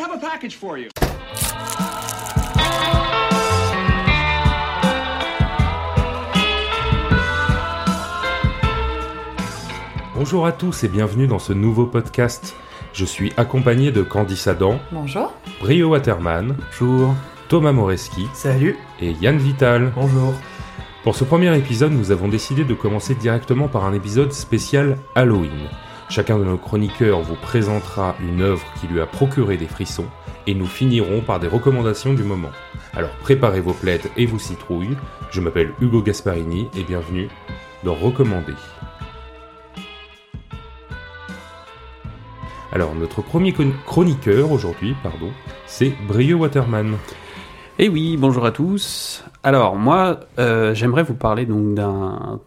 have a package for you. Bonjour à tous et bienvenue dans ce nouveau podcast. Je suis accompagné de Candice Adam, Bonjour. Brio Waterman, Bonjour. Thomas Moreski Salut. et Yann Vital. Bonjour. Pour ce premier épisode, nous avons décidé de commencer directement par un épisode spécial Halloween. Chacun de nos chroniqueurs vous présentera une œuvre qui lui a procuré des frissons et nous finirons par des recommandations du moment. Alors préparez vos plaides et vos citrouilles. Je m'appelle Hugo Gasparini et bienvenue dans Recommander. Alors notre premier chroniqueur aujourd'hui, pardon, c'est Brio Waterman. Eh oui, bonjour à tous. Alors moi, euh, j'aimerais vous parler donc d'un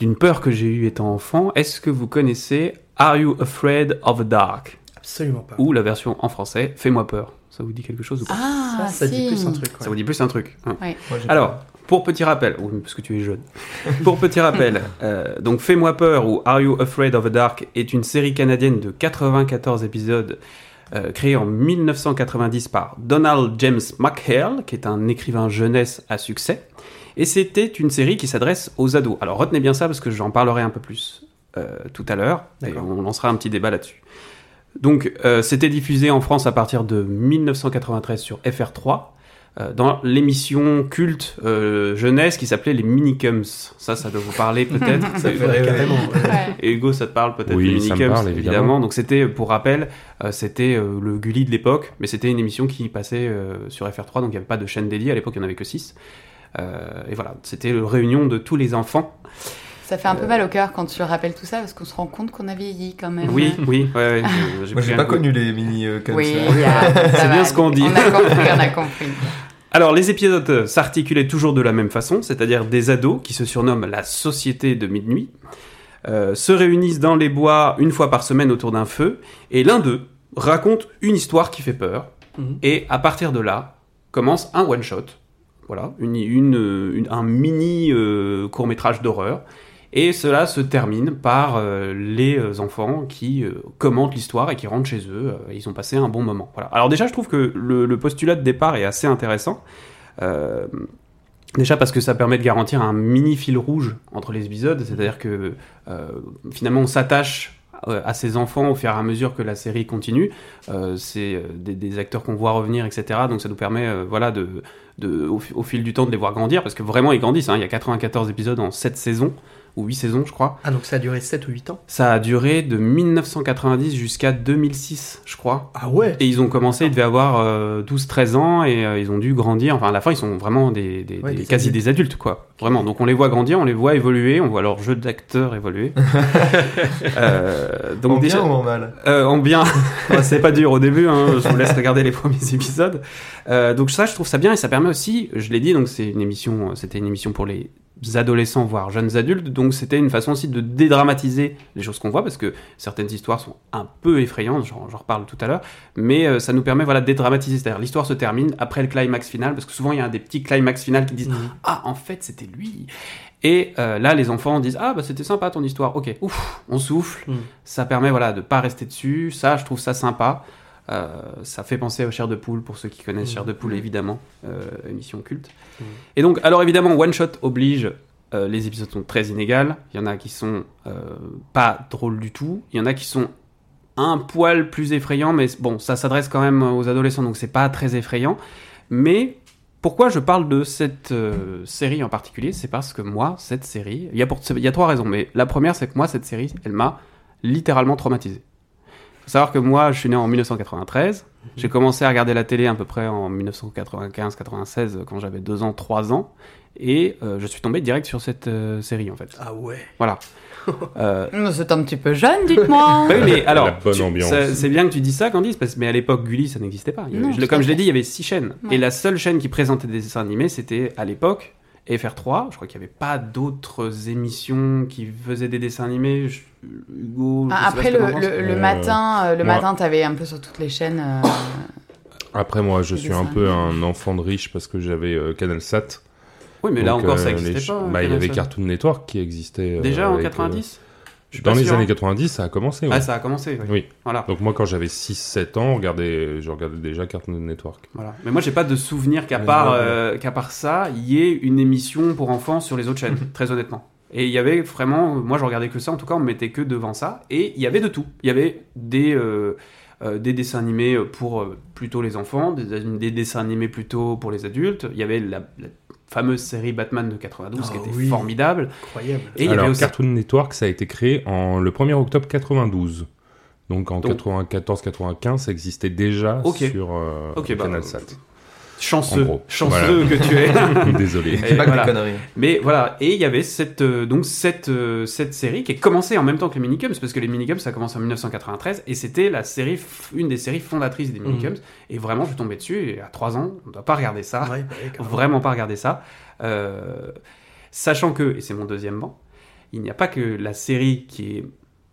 d'une peur que j'ai eue étant enfant. Est-ce que vous connaissez Are You Afraid of the Dark? Absolument pas. ou la version en français Fais-moi peur. Ça vous dit quelque chose ou pas? Ah, ça, ça dit plus un truc. Ça vous dit plus un truc. hein. Ouais. Moi, j'ai Alors, pour petit rappel, oui, parce que tu es jeune. pour petit rappel, euh, donc Fais-moi peur ou Are You Afraid of the Dark est une série canadienne de 94 épisodes euh, créée en 1990 par Donald James McHale, qui est un écrivain jeunesse à succès. Et c'était une série qui s'adresse aux ados. Alors retenez bien ça parce que j'en parlerai un peu plus euh, tout à l'heure et on lancera un petit débat là-dessus. Donc euh, c'était diffusé en France à partir de 1993 sur FR3 euh, dans l'émission culte euh, jeunesse qui s'appelait les Minicums. Ça, ça doit vous parler peut-être. Ça carrément. ouais. Et Hugo, ça te parle peut-être Oui, les ça me Minicums, parle, évidemment. Donc c'était, pour rappel, euh, c'était euh, le Gulli de l'époque, mais c'était une émission qui passait euh, sur FR3, donc il n'y avait pas de chaîne dédiée. À l'époque, il n'y en avait que 6. Et voilà, c'était la réunion de tous les enfants. Ça fait un peu mal au cœur quand tu rappelles tout ça parce qu'on se rend compte qu'on a vieilli quand même. Oui, oui, ouais, ouais, Moi, j'ai un pas coup. connu les mini euh, comme Oui, ça. il y a- ça C'est va, bien ce qu'on dit. On a compris, on a compris. Alors, les épisodes euh, s'articulaient toujours de la même façon, c'est-à-dire des ados qui se surnomment la Société de Minuit, euh, se réunissent dans les bois une fois par semaine autour d'un feu, et l'un d'eux raconte une histoire qui fait peur, Mhm. et à partir de là, commence un one-shot, voilà, une- un mini euh, court-métrage d'horreur, et cela se termine par euh, les euh, enfants qui euh, commentent l'histoire et qui rentrent chez eux. euh, ils ont passé un bon moment. Alors déjà, je trouve que le, le postulat de départ est assez intéressant. Euh, déjà parce que ça permet de garantir un mini fil rouge entre les épisodes, c'est-à-dire que euh, finalement on s'attache euh, à ces enfants au fur et à mesure que la série continue. Euh, c'est euh, des, acteurs qu'on voit revenir, etc. Donc ça nous permet, euh, voilà, de, de, au fil du temps de les voir grandir, parce que vraiment ils grandissent. hein. Il y a 94 épisodes en 7 saisons, ou 8 saisons je crois. Ah, donc ça a duré 7 ou 8 ans? Ça a duré de 1990 jusqu'à 2006, je crois. Ah ouais? Et ils ont commencé, ils devaient avoir euh, 12-13 ans et euh, ils ont dû grandir. Enfin, à la fin, ils sont vraiment des, des- Ouais, des- des quasi adultes. des adultes, quoi. Vraiment. Donc, on les voit grandir, on les voit évoluer, on voit leur jeu d'acteur évoluer. Euh, donc, en déjà, bien ou en mal? euh, en bien, c'est pas dur au début, hein, je vous laisse regarder les premiers épisodes. Donc ça, je trouve ça bien et ça permet aussi, je l'ai dit, donc c'est une émission, c'était une émission pour les adolescents voire jeunes adultes, donc c'était une façon aussi de dédramatiser les choses qu'on voit parce que certaines histoires sont un peu effrayantes, j'en reparle tout à l'heure, mais euh, ça nous permet voilà de dédramatiser, c'est-à-dire l'histoire se termine après le climax final parce que souvent il y a des petits climax final qui disent Mhm. ah en fait c'était lui. Et euh, là les enfants disent ah bah c'était sympa ton histoire. Ok. Ouf on souffle. Mhm. ça permet voilà de pas rester dessus. Ça je trouve ça sympa ça fait penser au Chair de Poule pour ceux qui connaissent. Chair de Poule évidemment euh, émission culte. Et donc alors évidemment one shot oblige euh, les épisodes sont très inégales. Il y en a qui sont euh, pas drôles du tout. Il y en a qui sont un poil plus effrayants mais bon ça s'adresse quand même aux adolescents donc c'est pas très effrayant. Mais pourquoi je parle de cette euh, série en particulier? C'est parce que moi, cette série, il y, a pour- il y a trois raisons, mais la première, c'est que moi, cette série, elle m'a littéralement traumatisé. Faut savoir que moi, je suis né en 1993, j'ai commencé à regarder la télé à peu près en 1995-96, quand j'avais 2 ans, 3 ans, et euh, je suis tombé direct sur cette euh, série, en fait. Ah ouais Voilà. Euh, C'est un petit peu jeune, dites-moi. oui, mais alors, c'est bien que tu dises ça, Candice, parce mais à l'époque, Gulli, ça n'existait pas. Avait- Non, je- comme je l'ai dit, il y avait six chaînes. Ouais. Et la seule chaîne qui présentait des dessins animés, c'était à l'époque FR3. Je crois qu'il n'y avait pas d'autres émissions qui faisaient des dessins animés. Je- Hugo, je Ah, sais pas Après, que le, le, le Euh, matin, euh, le moi- matin, t'avais un peu sur toutes les chaînes. euh, Après, moi, je suis un peu animés. un enfant de riche parce que j'avais euh, Canal Sat. Oui, mais là encore, ça n'existait les pas. Bah, il y avait. Cartoon Network qui existait. euh, Déjà en avec, euh, 90 Je suis pas Dans les sûr, années hein. 90, ça a commencé. Ah, ça a commencé. oui. Oui. Voilà. Donc moi, quand j'avais 6-7 ans, on regardait, je regardais déjà Cartoon Network. Voilà. Mais moi, j'ai pas de souvenir qu'à part, euh, qu'à part ça, il y ait une émission pour enfants sur les autres chaînes, très honnêtement. Et il y avait vraiment, moi je regardais que ça, en tout cas on me mettait que devant ça, et il y avait de tout. Il y avait des, euh, euh, des dessins animés pour plutôt les enfants, des, des dessins animés plutôt pour les adultes, il y avait la, la fameuse série Batman de 92 qui Ah était oui. formidable, Incroyable. et il y Alors, avait aussi... Cartoon Network, ça a été créé en, le 1er octobre 92. Donc en Donc- 94-95, ça existait déjà sur euh, Ok, bah, CanalSat. Chanceux, chanceux que tu es. Désolé. Et Pas que voilà. des conneries. Mais voilà, et il y avait cette, euh, donc cette, euh, cette série qui est commencée en même temps que les Minicums, parce que les Minicums ça a commencé en 1993, et c'était la série, une des séries fondatrices des Minicums, et vraiment je suis tombé dessus, et à 3 ans, on ne doit pas regarder ça, Ouais, bah vraiment pas regarder ça, Euh, sachant que, et c'est mon deuxième banc, il n'y a pas que la série qui est,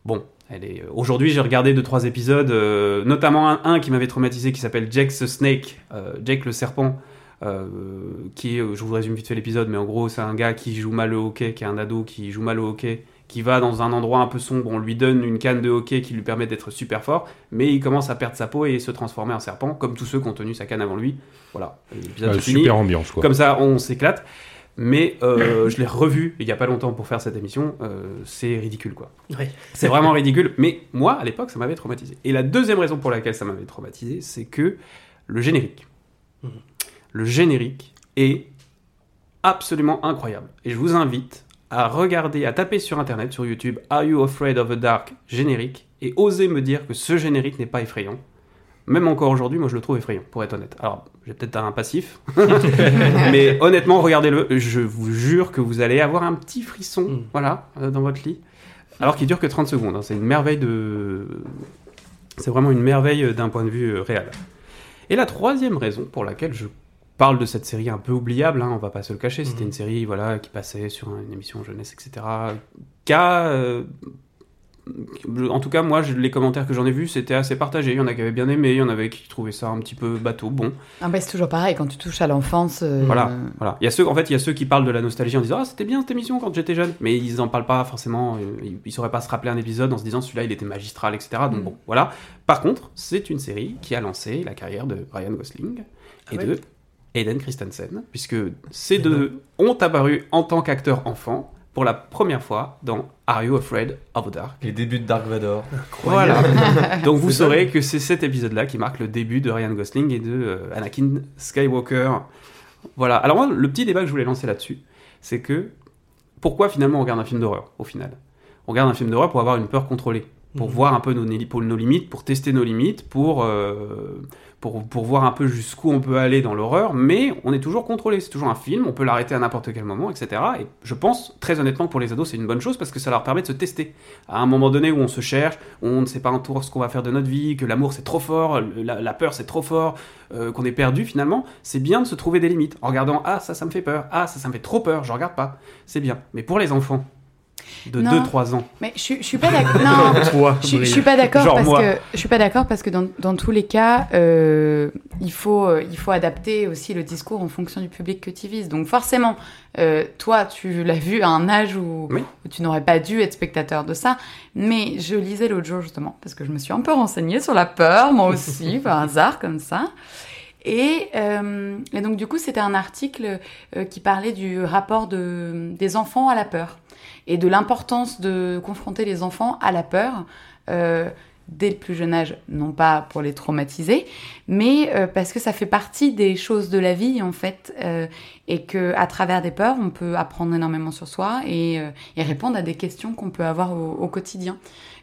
bon, est, aujourd'hui j'ai regardé deux trois épisodes, euh, notamment un, un qui m'avait traumatisé qui s'appelle Jake the Snake, euh, Jake le serpent, euh, qui est, euh, je vous résume vite fait l'épisode, mais en gros, c'est un gars qui joue mal au hockey, qui est un ado qui joue mal au hockey, qui va dans un endroit un peu sombre, on lui donne une canne de hockey qui lui permet d'être super fort, mais il commence à perdre sa peau et se transformer en serpent, comme tous ceux qui ont tenu sa canne avant lui. Voilà, l'épisode Euh, super ambiance, quoi. Comme ça, on s'éclate. Mais euh, je l'ai revu il y a pas longtemps pour faire cette émission. euh, c'est ridicule, quoi. C'est vraiment ridicule. Mais moi, à l'époque, ça m'avait traumatisé. Et la deuxième raison pour laquelle ça m'avait traumatisé, c'est que le générique. Mhm. Le générique est absolument incroyable. Et je vous invite à regarder, à taper sur internet, sur YouTube, Are You Afraid of the Dark générique, et oser me dire que ce générique n'est pas effrayant. Même encore aujourd'hui, moi je le trouve effrayant, pour être honnête. Alors, j'ai peut-être un passif, mais honnêtement, regardez-le. Je vous jure que vous allez avoir un petit frisson, Mm. voilà, euh, dans votre lit. Alors qu'il dure que 30 secondes. hein. C'est une merveille de. C'est vraiment une merveille euh, d'un point de vue euh, réel. Et la troisième raison pour laquelle je parle de cette série un peu oubliable, hein, on va pas se le cacher, c'était Mhm. une série voilà, qui passait sur une émission jeunesse, etc. Qui a, euh, en tout cas, moi, les commentaires que j'en ai vus, c'était assez partagé. Il y en a qui avaient bien aimé, il y en avait qui trouvaient ça un petit peu bateau. Bon, Ah bah, c'est toujours pareil, quand tu touches à l'enfance. euh, voilà, voilà. Il y a ceux, en fait, il y a ceux qui parlent de la nostalgie en disant ah c'était bien cette émission quand j'étais jeune, mais ils en parlent pas forcément. euh, Ils, ils sauraient pas se rappeler un épisode en se disant celui-là il était magistral, etc. Donc Mm. bon, voilà. Par contre, c'est une série qui a lancé la carrière de Ryan Gosling et Ah ouais. de Hayden Christensen, puisque ces deux ont apparu en tant qu'acteurs enfants pour la première fois dans Are You Afraid of the Dark? Les débuts de Dark Vador. Voilà. Donc vous saurez que c'est cet épisode-là qui marque le début de Ryan Gosling et de euh, Anakin Skywalker. Voilà. Alors moi, le petit débat que je voulais lancer là-dessus, c'est que pourquoi finalement on regarde un film d'horreur au final? On regarde un film d'horreur pour avoir une peur contrôlée, pour Mhm. voir un peu nos, ni- pour nos limites, pour tester nos limites, pour, euh, pour, pour voir un peu jusqu'où on peut aller dans l'horreur, mais on est toujours contrôlé. C'est toujours un film, on peut l'arrêter à n'importe quel moment, etc. Et je pense, très honnêtement, que pour les ados, c'est une bonne chose parce que ça leur permet de se tester. À un moment donné où on se cherche, on ne sait pas un tour ce qu'on va faire de notre vie, que l'amour c'est trop fort, la peur c'est trop fort, euh, qu'on est perdu finalement, c'est bien de se trouver des limites en regardant Ah, ça, ça me fait peur, ah, ça, ça me fait trop peur, je regarde pas. C'est bien. Mais pour les enfants de Non. 2-3 ans, Mais je, je suis pas d'accord. Non, Toi, je, suis- je Brian. suis pas d'accord parce moi. que je suis pas d'accord parce que dans, dans tous les cas, euh, il faut euh, il faut adapter aussi le discours en fonction du public que tu vises. Donc forcément, euh, toi, tu l'as vu à un âge où, Oui. où tu n'aurais pas dû être spectateur de ça. Mais je lisais l'autre jour justement parce que je me suis un peu renseignée sur la peur, moi aussi, par hasard comme ça. Et, et donc du coup, c'était un article qui parlait du rapport de, des enfants à la peur et de l'importance de confronter les enfants à la peur euh, dès le plus jeune âge, non pas pour les traumatiser, mais euh, parce que ça fait partie des choses de la vie en fait, euh, et que à travers des peurs, on peut apprendre énormément sur soi et, euh, répondre à des questions qu'on peut avoir au quotidien.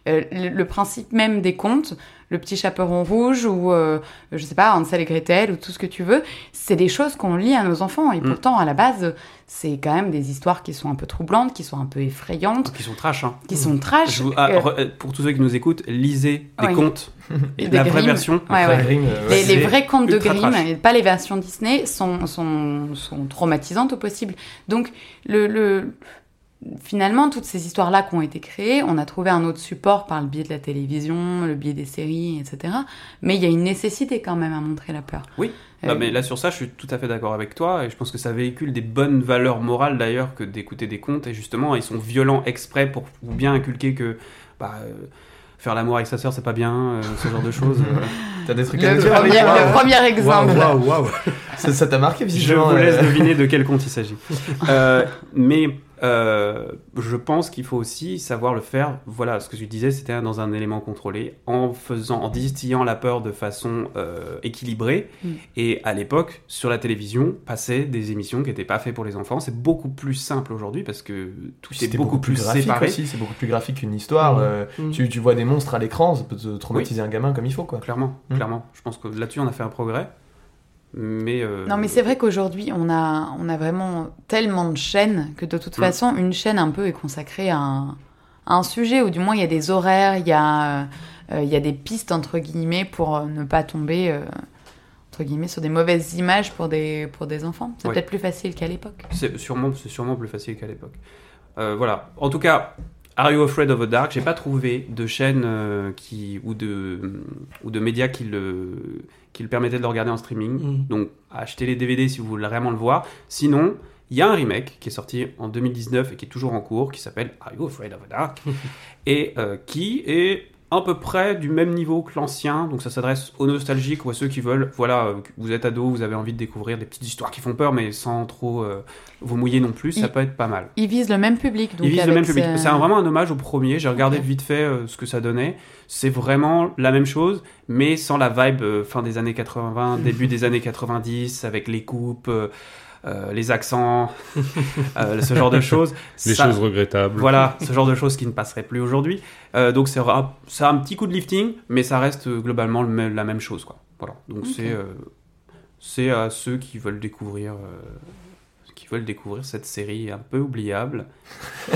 Euh, le, le principe même des contes, le petit chaperon rouge ou euh, je sais pas Hansel et Gretel ou tout ce que tu veux, c'est des choses qu'on lit à nos enfants et Mm. pourtant à la base c'est quand même des histoires qui sont un peu troublantes, qui sont un peu effrayantes, qui sont trash. Hein. qui sont trash. Je vous- ah, Euh, re- pour tous ceux qui nous écoutent, lisez des contes. Et Des la vraie Grimm. version. Ouais, ouais. Grimm, euh, les, les vrais contes de Grimm, et pas les versions Disney, sont, sont, sont traumatisantes au possible. Donc, le, le, finalement, toutes ces histoires-là qui ont été créées, on a trouvé un autre support par le biais de la télévision, le biais des séries, etc. Mais il y a une nécessité quand même à montrer la peur. Oui. Euh, Non, mais là sur ça, je suis tout à fait d'accord avec toi et je pense que ça véhicule des bonnes valeurs morales d'ailleurs que d'écouter des contes et justement ils sont violents exprès pour vous bien inculquer que bah, euh, faire l'amour avec sa sœur, c'est pas bien, euh, ce genre de choses. euh. T'as des trucs à dire premier, le premier exemple. Waouh, waouh. Ça t'a marqué Je visiblement vous laisse deviner de quel compte il s'agit. Euh, mais euh, je pense qu'il faut aussi savoir le faire. Voilà, ce que je disais, c'était dans un élément contrôlé, en faisant, en distillant la peur de façon euh, équilibrée. Mm. Et à l'époque, sur la télévision, passaient des émissions qui n'étaient pas faites pour les enfants. C'est beaucoup plus simple aujourd'hui parce que tout est C'était beaucoup, plus graphique séparé. aussi, c'est beaucoup plus graphique qu'une histoire. Mhm. euh, Mhm. tu, tu vois des monstres à l'écran, ça peut te traumatiser un gamin comme il faut quoi. Clairement, Mm. clairement. Je pense que là-dessus, on a fait un progrès. Mais euh, Non, mais c'est vrai qu'aujourd'hui, on a, on a vraiment tellement de chaînes que de toute Mm. façon, une chaîne un peu est consacrée à un, à un sujet, ou du moins il y a des horaires, il y a, euh, il y a des pistes, entre guillemets, pour euh, ne pas tomber, euh, entre guillemets, sur des mauvaises images pour des, pour des enfants. C'est Ouais. peut-être plus facile qu'à l'époque. C'est sûrement, sûrement plus facile qu'à l'époque. Euh, voilà. En tout cas, Are You Afraid of the Dark J'ai pas trouvé de chaîne euh, qui ou de ou de médias qui le qui le permettaient de le regarder en streaming. Mhm. Donc achetez les DVD si vous voulez vraiment le voir. Sinon, il y a un remake qui est sorti en 2019 et qui est toujours en cours, qui s'appelle Are You Afraid of the Dark? Et euh, qui est à peu près du même niveau que l'ancien. Donc ça s'adresse aux nostalgiques ou à ceux qui veulent. Voilà, euh, vous êtes ado, vous avez envie de découvrir des petites histoires qui font peur, mais sans trop euh, vous mouiller non plus. Ça Il- peut être pas mal. Ils visent le même public. Donc Ils visent le même public. ce- C'est vraiment un hommage au premier. J'ai regardé Ok. vite fait euh, ce que ça donnait. C'est vraiment la même chose, mais sans la vibe euh, fin des années 80, début des années 90, avec les coupes, euh, les accents, euh, ce genre de choses. Les Ça- choses regrettables. Voilà, ce genre de choses qui ne passeraient plus aujourd'hui. Euh, donc c'est a un petit coup de lifting, mais ça reste globalement le la même chose, quoi. Voilà. Donc c'est euh, c'est à ceux qui veulent découvrir euh, veulent découvrir cette série un peu oubliable,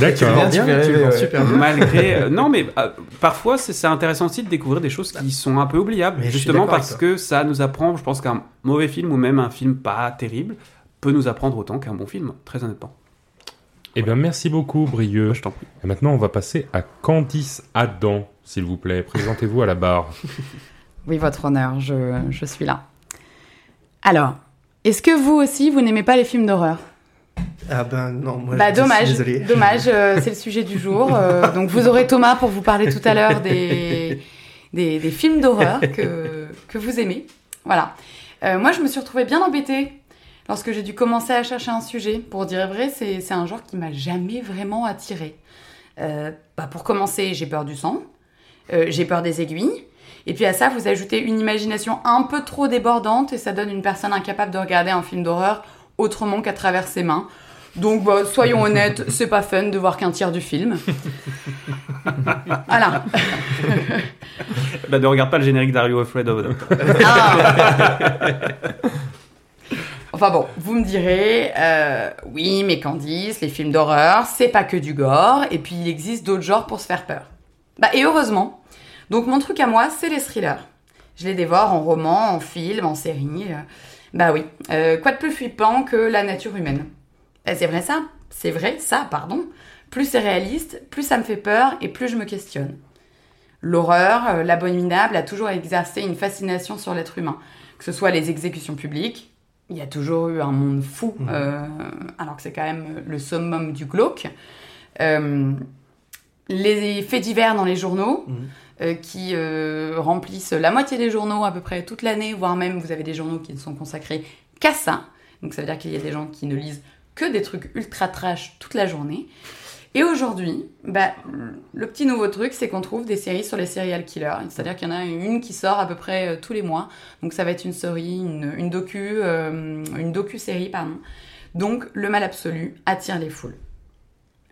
D'accord. ouais. malgré euh, non mais euh, parfois c'est intéressant aussi de découvrir des choses qui sont un peu oubliables, Mais justement parce que ça nous apprend. Je pense qu'un mauvais film ou même un film pas terrible peut nous apprendre autant qu'un bon film, très honnêtement. Eh bien, merci beaucoup, Brieux. Je t'en prie. Et maintenant, on va passer à Candice Adam, s'il vous plaît. Présentez-vous à la barre. Oui, votre honneur, je, je suis là. Alors, est-ce que vous aussi, vous n'aimez pas les films d'horreur? Ah ben non, moi Bah je suis dommage, désolé. dommage, euh, c'est le sujet du jour. euh, donc vous aurez Thomas pour vous parler tout à l'heure des, des, des films d'horreur que, que vous aimez. Voilà. Euh, moi, je me suis retrouvée bien embêtée lorsque j'ai dû commencer à chercher un sujet. Pour dire vrai, c'est c'est un genre qui m'a jamais vraiment attirée. Bah, pour commencer, j'ai peur du sang, j'ai peur des aiguilles. Et puis à ça, vous ajoutez une imagination un peu trop débordante et ça donne une personne incapable de regarder un film d'horreur autrement qu'à travers ses mains. Donc, bah, soyons honnêtes, c'est pas fun de voir qu'un tiers du film. voilà. Bah, ne regarde pas le générique d'Ario Afraid of Dark. Ah. Enfin bon, vous me direz, euh, oui, mais Candice, les films d'horreur, c'est pas que du gore, et puis il existe d'autres genres pour se faire peur. Bah, et heureusement. Donc mon truc à moi, c'est les thrillers. Je les dévore en roman, en film, en série. euh. Bah oui, Euh, quoi de plus flippant que la nature humaine? Bah, C'est vrai ça, c'est vrai ça, pardon. Plus c'est réaliste, plus ça me fait peur et plus je me questionne. L'horreur, euh, l'abominable a toujours exercé une fascination sur l'être humain. Que ce soit les exécutions publiques, il y a toujours eu un monde fou, euh, alors que c'est quand même le summum du glauque. Euh, les faits divers dans les journaux, Mhm. Euh, qui euh, remplissent la moitié des journaux à peu près toute l'année, voire même vous avez des journaux qui ne sont consacrés qu'à ça. Donc ça veut dire qu'il y a des gens qui ne lisent que des trucs ultra trash toute la journée. Et aujourd'hui, bah, le petit nouveau truc, c'est qu'on trouve des séries sur les serial killers. C'est-à-dire qu'il y en a une qui sort à peu près euh, tous les mois. Donc ça va être une série, une, docu, une docu-série, pardon. Donc le mal absolu attire les foules.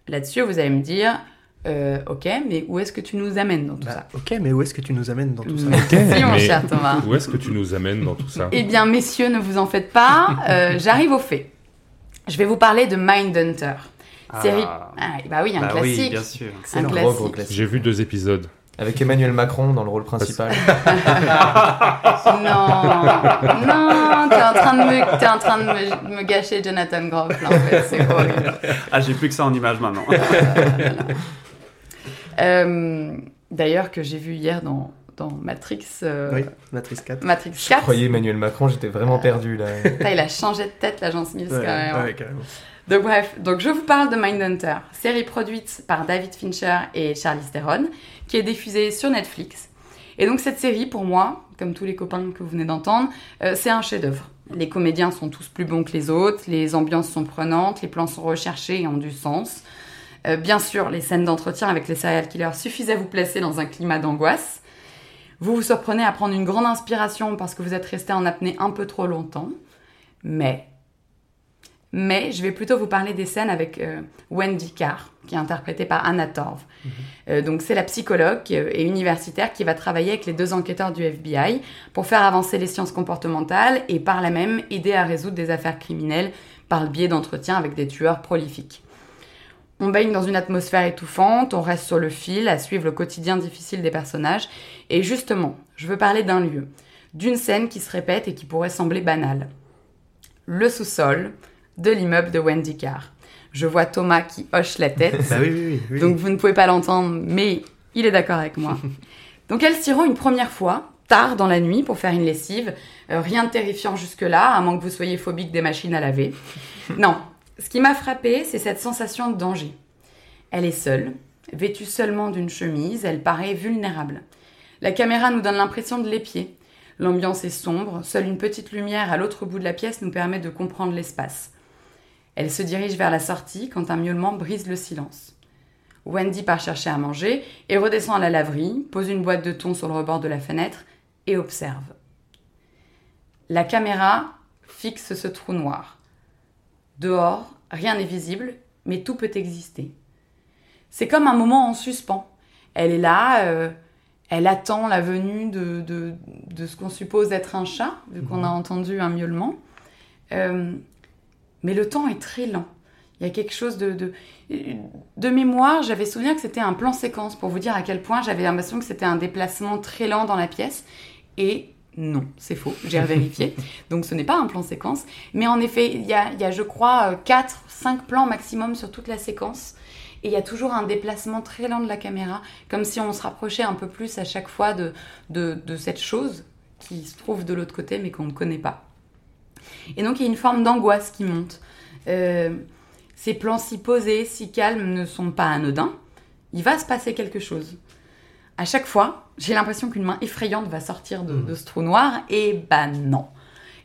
Là-dessus, vous allez me dire, euh, ok, mais où est-ce que tu nous amènes dans tout Bah, ok, mais où est-ce que tu nous amènes dans tout ça Merci mon cher Thomas. Où est-ce que tu nous amènes dans tout ça Eh bien, messieurs, ne vous en faites pas. euh, J'arrive au fait. Je vais vous parler de Mindhunter. Série. Ah. Ah, bah oui, un Bah oui, classique. bien sûr. C'est Un classique. gros, gros classique. J'ai vu deux épisodes. Avec Emmanuel Macron dans le rôle principal. Non, non, t'es en train de me, t'es en train de me, me gâcher Jonathan Groff là, en fait, c'est horrible. Ah, j'ai plus que ça en image maintenant. Euh, D'ailleurs, que j'ai vu hier dans, dans Matrix, euh, Oui, Matrix 4. Matrix Je 4. croyais Emmanuel Macron, j'étais vraiment perdu là. Putain, il a changé de tête, l'agent Smith, Ouais, quand même. ouais, carrément. Donc bref, donc je vous parle de Mindhunter, série produite par David Fincher et Charlize Theron, qui est diffusée sur Netflix. Et donc cette série, pour moi, comme tous les copains que vous venez d'entendre, euh, c'est un chef-d'œuvre. Les comédiens sont tous plus bons que les autres, les ambiances sont prenantes, les plans sont recherchés et ont du sens. Euh, bien sûr, les scènes d'entretien avec les serial killers suffisent à vous placer dans un climat d'angoisse. Vous vous surprenez à prendre une grande inspiration parce que vous êtes resté en apnée un peu trop longtemps. Mais mais je vais plutôt vous parler des scènes avec euh, Wendy Carr, qui est interprétée par Anna Torv. Euh, donc c'est la psychologue et universitaire qui va travailler avec les deux enquêteurs du FBI pour faire avancer les sciences comportementales et par là même aider à résoudre des affaires criminelles par le biais d'entretiens avec des tueurs prolifiques. On baigne dans une atmosphère étouffante, on reste sur le fil à suivre le quotidien difficile des personnages. Et justement, je veux parler d'un lieu, d'une scène qui se répète et qui pourrait sembler banale. Le sous-sol, de l'immeuble de Wendy Carr. Je vois Thomas qui hoche la tête. Bah oui, oui, oui. Donc vous ne pouvez pas l'entendre, mais il est d'accord avec moi. Donc elles s'y rend une première fois, tard dans la nuit, pour faire une lessive. Euh, rien de terrifiant jusque-là, à moins que vous soyez phobique des machines à laver. Non, ce qui m'a frappé, c'est cette sensation de danger. Elle est seule, vêtue seulement d'une chemise, elle paraît vulnérable. La caméra nous donne l'impression de l'épier. L'ambiance est sombre, seule une petite lumière à l'autre bout de la pièce nous permet de comprendre l'espace. Elle se dirige vers la sortie quand un miaulement brise le silence. Wendy part chercher à manger et redescend à la laverie, pose une boîte de thon sur le rebord de la fenêtre et observe. La caméra fixe ce trou noir. Dehors, rien n'est visible, mais tout peut exister. C'est comme un moment en suspens. Elle est là, euh, elle attend la venue de, de, de ce qu'on suppose être un chat, vu qu'on a entendu un miaulement. Euh, mais le temps est très lent. Il y a quelque chose de... De, de mémoire, j'avais souvenir que c'était un plan séquence, pour vous dire à quel point j'avais l'impression que c'était un déplacement très lent dans la pièce. Et non, c'est faux, j'ai vérifié. Donc ce n'est pas un plan séquence. Mais en effet, il y a, il y a je crois, 4, 5 plans maximum sur toute la séquence. Et il y a toujours un déplacement très lent de la caméra, comme si on se rapprochait un peu plus à chaque fois de, de, de cette chose qui se trouve de l'autre côté mais qu'on ne connaît pas. Et donc il y a une forme d'angoisse qui monte. Euh, ces plans si posés, si calmes ne sont pas anodins. Il va se passer quelque chose. À chaque fois, j'ai l'impression qu'une main effrayante va sortir de, de ce trou noir, et bah non.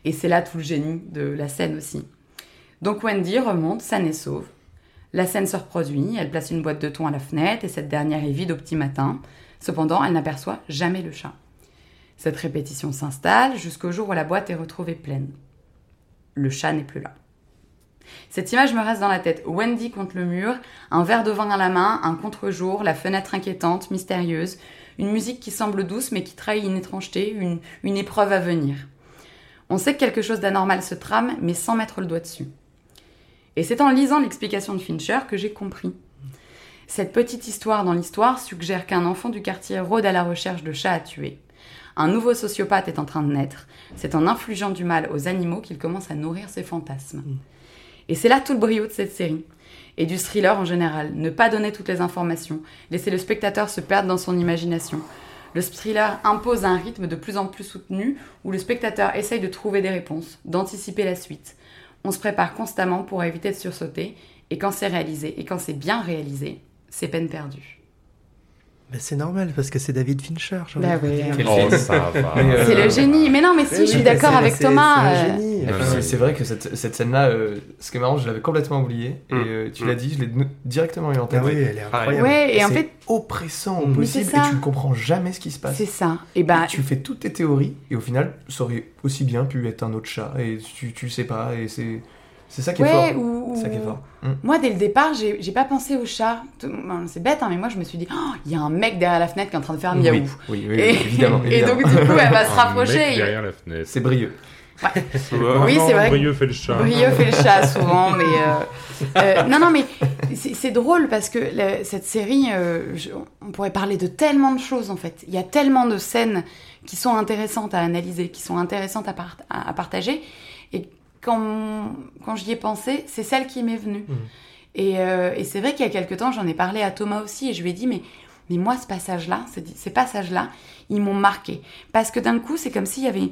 Et c'est là tout le génie de la scène aussi. Donc Wendy remonte, saine et sauve. La scène se reproduit, elle place une boîte de thon à la fenêtre, et cette dernière est vide au petit matin. Cependant, elle n'aperçoit jamais le chat. Cette répétition s'installe jusqu'au jour où la boîte est retrouvée pleine. Le chat n'est plus là. Cette image me reste dans la tête. Wendy contre le mur, un verre de vin à la main, un contre-jour, la fenêtre inquiétante, mystérieuse, une musique qui semble douce mais qui trahit une étrangeté, une, épreuve à venir. On sait que quelque chose d'anormal se trame, mais sans mettre le doigt dessus. Et c'est en lisant l'explication de Fincher que j'ai compris. Cette petite histoire dans l'histoire suggère qu'un enfant du quartier rôde à la recherche de chats à tuer. Un nouveau sociopathe est en train de naître. C'est en infligeant du mal aux animaux qu'il commence à nourrir ses fantasmes. Et c'est là tout le brio de cette série. Et du thriller en général. Ne pas donner toutes les informations. Laisser le spectateur se perdre dans son imagination. Le thriller impose un rythme de plus en plus soutenu où le spectateur essaye de trouver des réponses, d'anticiper la suite. On se prépare constamment pour éviter de sursauter. Et quand c'est réalisé, et quand c'est bien réalisé, c'est peine perdue. Mais c'est normal parce que c'est David Fincher. Bah oui. Oh, ça va. Euh, C'est le génie. Mais non, mais si, je suis d'accord avec Thomas. C'est euh, vrai que cette, cette scène-là, euh, ce qui est marrant, je l'avais complètement oubliée. Et Mm. euh, tu Mm. l'as dit, je l'ai directement eu en tête. Ah oui, elle est incroyable. Ouais, et en c'est fait, oppressant au possible et ça. tu ne comprends jamais ce qui se passe. c'est ça. Et bah, Et tu fais toutes tes théories et au final, ça aurait aussi bien pu être un autre chat et tu, tu sais pas et c'est c'est ça qui est ouais, fort. ou, C'est ça qui est ou- fort. Mm. Moi, dès le départ, j'ai pas pensé au chat. C'est bête, hein, mais moi, je me suis dit, Oh, il y a un mec derrière la fenêtre qui est en train de faire miaou. Oui, oui, oui, Et, évidemment, et donc, du coup, elle va se Un rapprocher. et- derrière la fenêtre. C'est brilleux. Oui, c'est vrai. Brieux fait le chat. Brieux fait le chat souvent, mais euh, euh, non, non, mais c'est c'est drôle parce que le- cette série, euh, je- on pourrait parler de tellement de choses en fait. Il y a tellement de scènes qui sont intéressantes à analyser, qui sont intéressantes à, part- à- à partager. Et quand, quand j'y ai pensé, c'est celle qui m'est venue. Mm. Et, euh, et c'est vrai qu'il y a quelque temps, j'en ai parlé à Thomas aussi, et je lui ai dit, mais, mais moi, ce passage-là, ces, passages-là, ils m'ont marqué. Parce que d'un coup, c'est comme s'il y avait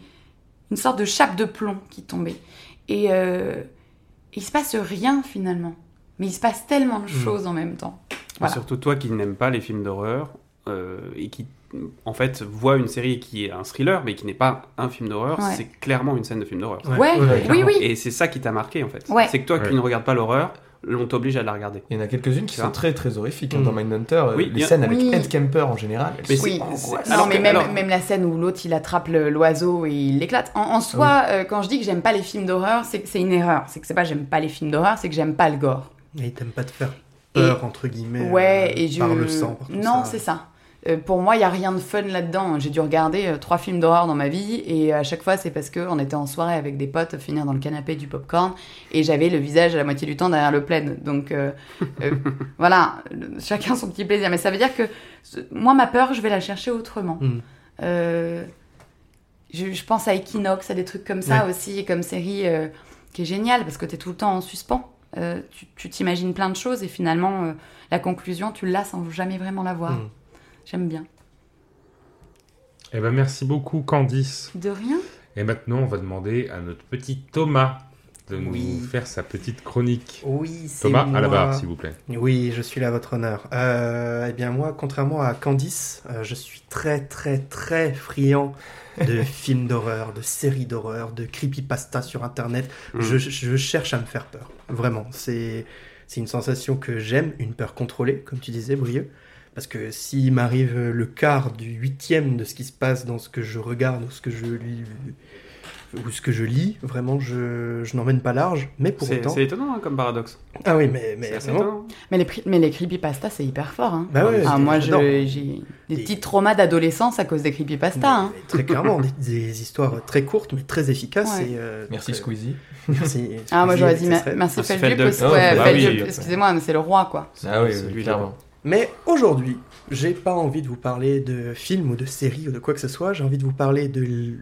une sorte de chape de plomb qui tombait. Et, euh, il se passe rien finalement. Mais il se passe tellement de choses en même temps. Voilà. Surtout toi qui n'aimes pas les films d'horreur euh, et qui, en fait, voit une série qui est un thriller, mais qui n'est pas un film d'horreur, Ouais. c'est clairement une scène de film d'horreur. Ouais. Ouais, ouais, oui, oui. Et c'est ça qui t'a marqué, en fait. Ouais. C'est que toi Ouais. qui ne regardes pas l'horreur, on t'oblige à la regarder. Il y en a quelques-unes qui sont très très horrifiques hein, Mm. dans Mindhunter. euh, Oui, les a- scènes avec Oui. Ed Kemper en général. elles Mais sont Oui, Alors mais même, alors- même la scène où l'autre il attrape l'oiseau et il l'éclate. En, en soi, euh, quand je dis que j'aime pas les films d'horreur, c'est une erreur. C'est que c'est pas j'aime pas les films d'horreur, c'est que j'aime pas le gore. Et t'aimes pas te faire peur, entre guillemets, Ouais, euh, et je. par le sang. par tout non, c'est ça. Euh, pour moi, il y a rien de fun là-dedans. J'ai dû regarder euh, trois films d'horreur dans ma vie et à chaque fois, c'est parce que on était en soirée avec des potes, finir dans le canapé du popcorn et j'avais le visage à la moitié du temps derrière le plaid. Donc euh, euh, voilà, chacun son petit plaisir. Mais ça veut dire que moi, ma peur, je vais la chercher autrement. Mm. Euh, je, je pense à Equinox, à des trucs comme ça Ouais. aussi, comme série qui est géniale parce que tu es tout le temps en suspens. Tu- t'imagines plein de choses et finalement, la conclusion, tu l'as sans jamais vraiment la voir. Mm. J'aime bien. Eh ben, merci beaucoup, Candice. De rien Et maintenant, on va demander à notre petit Thomas de nous Oui. faire sa petite chronique. Oui, c'est Thomas, moi. à la barre, s'il vous plaît. Oui, je suis là à votre honneur. Euh, eh bien moi, contrairement à Candice, euh, je suis très très très friand de films d'horreur, de séries d'horreur, de creepypasta sur Internet. Mm. Je, je cherche à me faire peur. Vraiment, c'est c'est une sensation que j'aime, une peur contrôlée, comme tu disais, Brieux. Parce que s'il m'arrive le quart du huitième de ce qui se passe dans ce que je regarde ou ce que je lis, ou ce que je lis, vraiment, je, je n'emmène pas large. Mais pour C'est autant... c'est étonnant hein, comme paradoxe. Ah oui, mais, C'est mais vraiment... mais les, mais les creepypasta, c'est hyper fort. Hein. Bah ouais, Ah, moi, j'ai des Et- petits traumas d'adolescence à cause des creepypasta. Mais- Hein. Très clairement, des, des histoires très courtes mais très efficaces. Ouais. et, euh, Merci très- Squeezie. Merci. Ah, moi, j'aurais dit merci aussi. Oh, bah excusez-moi, mais c'est le roi, quoi. Ah oui, C'est oui, lui, clairement. Mais aujourd'hui, j'ai pas envie de vous parler de films ou de séries ou de quoi que ce soit. J'ai envie de vous parler de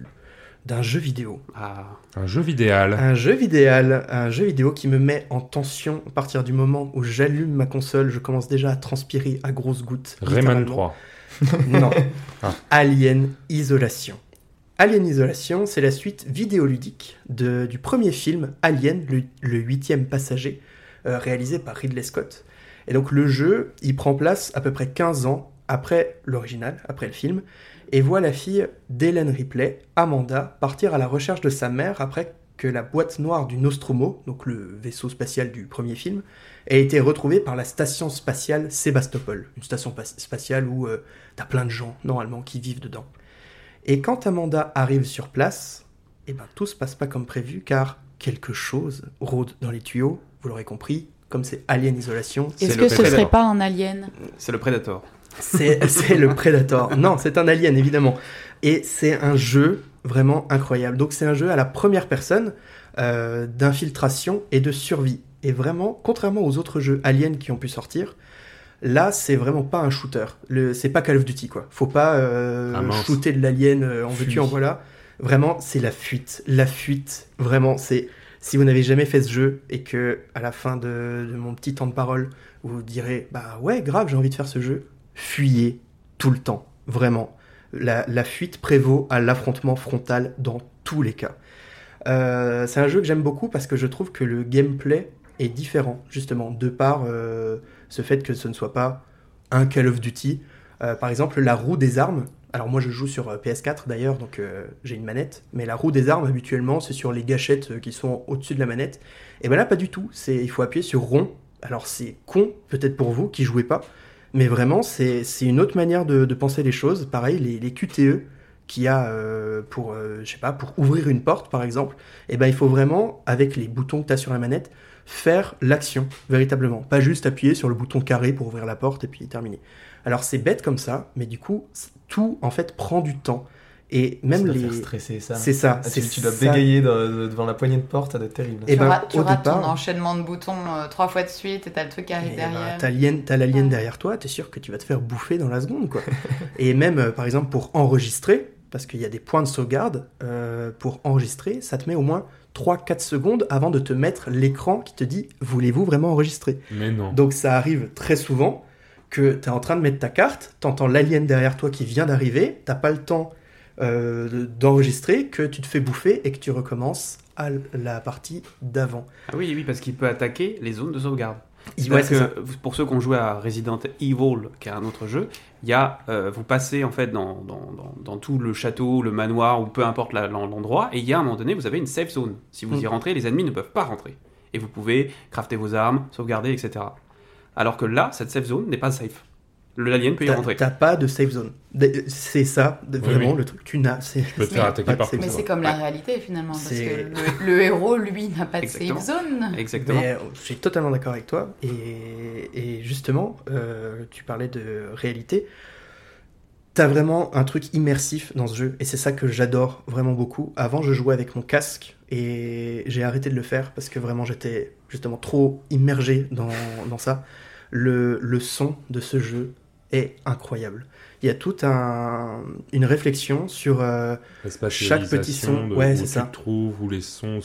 d'un jeu vidéo. Ah, Un jeu vidéal. Un jeu vidéal, un jeu vidéo qui me met en tension à partir du moment où j'allume ma console. Je commence déjà à transpirer à grosses gouttes. Rayman littéralement. 3. Non. Ah. Alien Isolation. Alien Isolation, c'est la suite vidéoludique de- du premier film Alien, le, le huitième passager, euh, réalisé par Ridley Scott. Et donc le jeu, il prend place à peu près 15 ans après l'original, après le film, et voit la fille d'Hélène Ripley, Amanda, partir à la recherche de sa mère après que la boîte noire du Nostromo, donc le vaisseau spatial du premier film, ait été retrouvée par la station spatiale Sébastopol, une station spatiale où euh, t'as plein de gens, normalement, qui vivent dedans. Et quand Amanda arrive sur place, eh ben, tout se passe pas comme prévu, car quelque chose rôde dans les tuyaux, vous l'aurez compris, comme c'est Alien Isolation, C'est Est-ce que ce Predator. serait pas un alien c'est le Predator. c'est le Predator. Non, c'est un Alien, évidemment. Et c'est un jeu vraiment incroyable. Donc c'est un jeu à la première personne euh, d'infiltration et de survie. Et vraiment, contrairement aux autres jeux Alien qui ont pu sortir, là c'est vraiment pas un shooter. Le, c'est pas Call of Duty quoi. Faut pas euh, Ah, shooter de l'alien euh, en veux-tu en voilà. Vraiment, c'est la fuite. La fuite, vraiment, c'est si vous n'avez jamais fait ce jeu et que à la fin de, mon petit temps de parole, vous direz bah ouais grave j'ai envie de faire ce jeu, fuyez tout le temps, vraiment. La, la fuite prévaut à l'affrontement frontal dans tous les cas. Euh, c'est un jeu que j'aime beaucoup parce que je trouve que le gameplay est différent, justement, de par euh, ce fait que ce ne soit pas un Call of Duty. Euh, par exemple, la roue des armes. Alors moi je joue sur euh, PS4 d'ailleurs, donc euh, j'ai une manette, mais la roue des armes habituellement c'est sur les gâchettes euh, qui sont au-dessus de la manette. Et ben là pas du tout, il faut appuyer sur rond. Alors c'est con peut-être pour vous qui jouez pas, mais vraiment c'est une autre manière de, penser les choses. Pareil les, les QTE qu'il y a pour je sais pas pour ouvrir une porte par exemple, et ben il faut vraiment avec les boutons que tu as sur la manette faire l'action véritablement, pas juste appuyer sur le bouton carré pour ouvrir la porte et puis terminer. Alors c'est bête comme ça, mais du coup tout en fait prend du temps et même les faire stresser ça. c'est ça, Ah, c'est tu, tu dois ça. bégayer de- de- devant la poignée de porte, ça doit être terrible. Et Tu ben, rates, tu au rates ton enchaînement de boutons euh, trois fois de suite et t'as le truc qui arrive Eh ben, derrière. t'as l'alien, t'as l'alien Ouais. derrière toi, t'es sûr que tu vas te faire bouffer dans la seconde, quoi. et même, euh, par exemple, pour enregistrer, parce qu'il y a des points de sauvegarde, euh, pour enregistrer, ça te met au moins 3-4 secondes avant de te mettre l'écran qui te dit « Voulez-vous vraiment enregistrer ?» Mais non. Donc ça arrive très souvent que tu es en train de mettre ta carte, t'entends l'alien derrière toi qui vient d'arriver, t'as pas le temps euh, de- d'enregistrer que tu te fais bouffer et que tu recommences à la partie d'avant. Ah oui, oui, parce qu'il peut attaquer les zones de sauvegarde. Ouais, ça. que pour ceux qui ont joué à Resident Evil, qui est un autre jeu, il y a, euh, vous passez en fait dans, dans, dans, dans tout le château, le manoir ou peu importe l'endroit, et il y a à un moment donné, vous avez une safe zone. Si vous y Mm. rentrez, les ennemis ne peuvent pas rentrer. Et vous pouvez crafter vos armes, sauvegarder, etc. Alors que là, cette safe zone n'est pas safe. Le alien peut y rentrer. t'as pas de safe zone. C'est ça, Oui, vraiment, oui. le truc. Tu n'as. c'est- Tu peux te faire attaquer pas de par safe Mais zone. c'est comme la Ouais. réalité finalement, parce que le, le héros, lui, n'a pas de Exactement. safe zone. Exactement. Mais euh, je suis totalement d'accord avec toi. Et, et justement, euh, tu parlais de réalité. T'as vraiment un truc immersif dans ce jeu. Et c'est ça que j'adore vraiment beaucoup. Avant, je jouais avec mon casque. Et j'ai arrêté de le faire parce que vraiment, j'étais justement trop immergé dans, dans ça. Le, le son de ce jeu est incroyable. Il y a toute un, une réflexion sur euh, Chaque petit son, spatialisation de ouais, où tu ça. te trouves, où les sons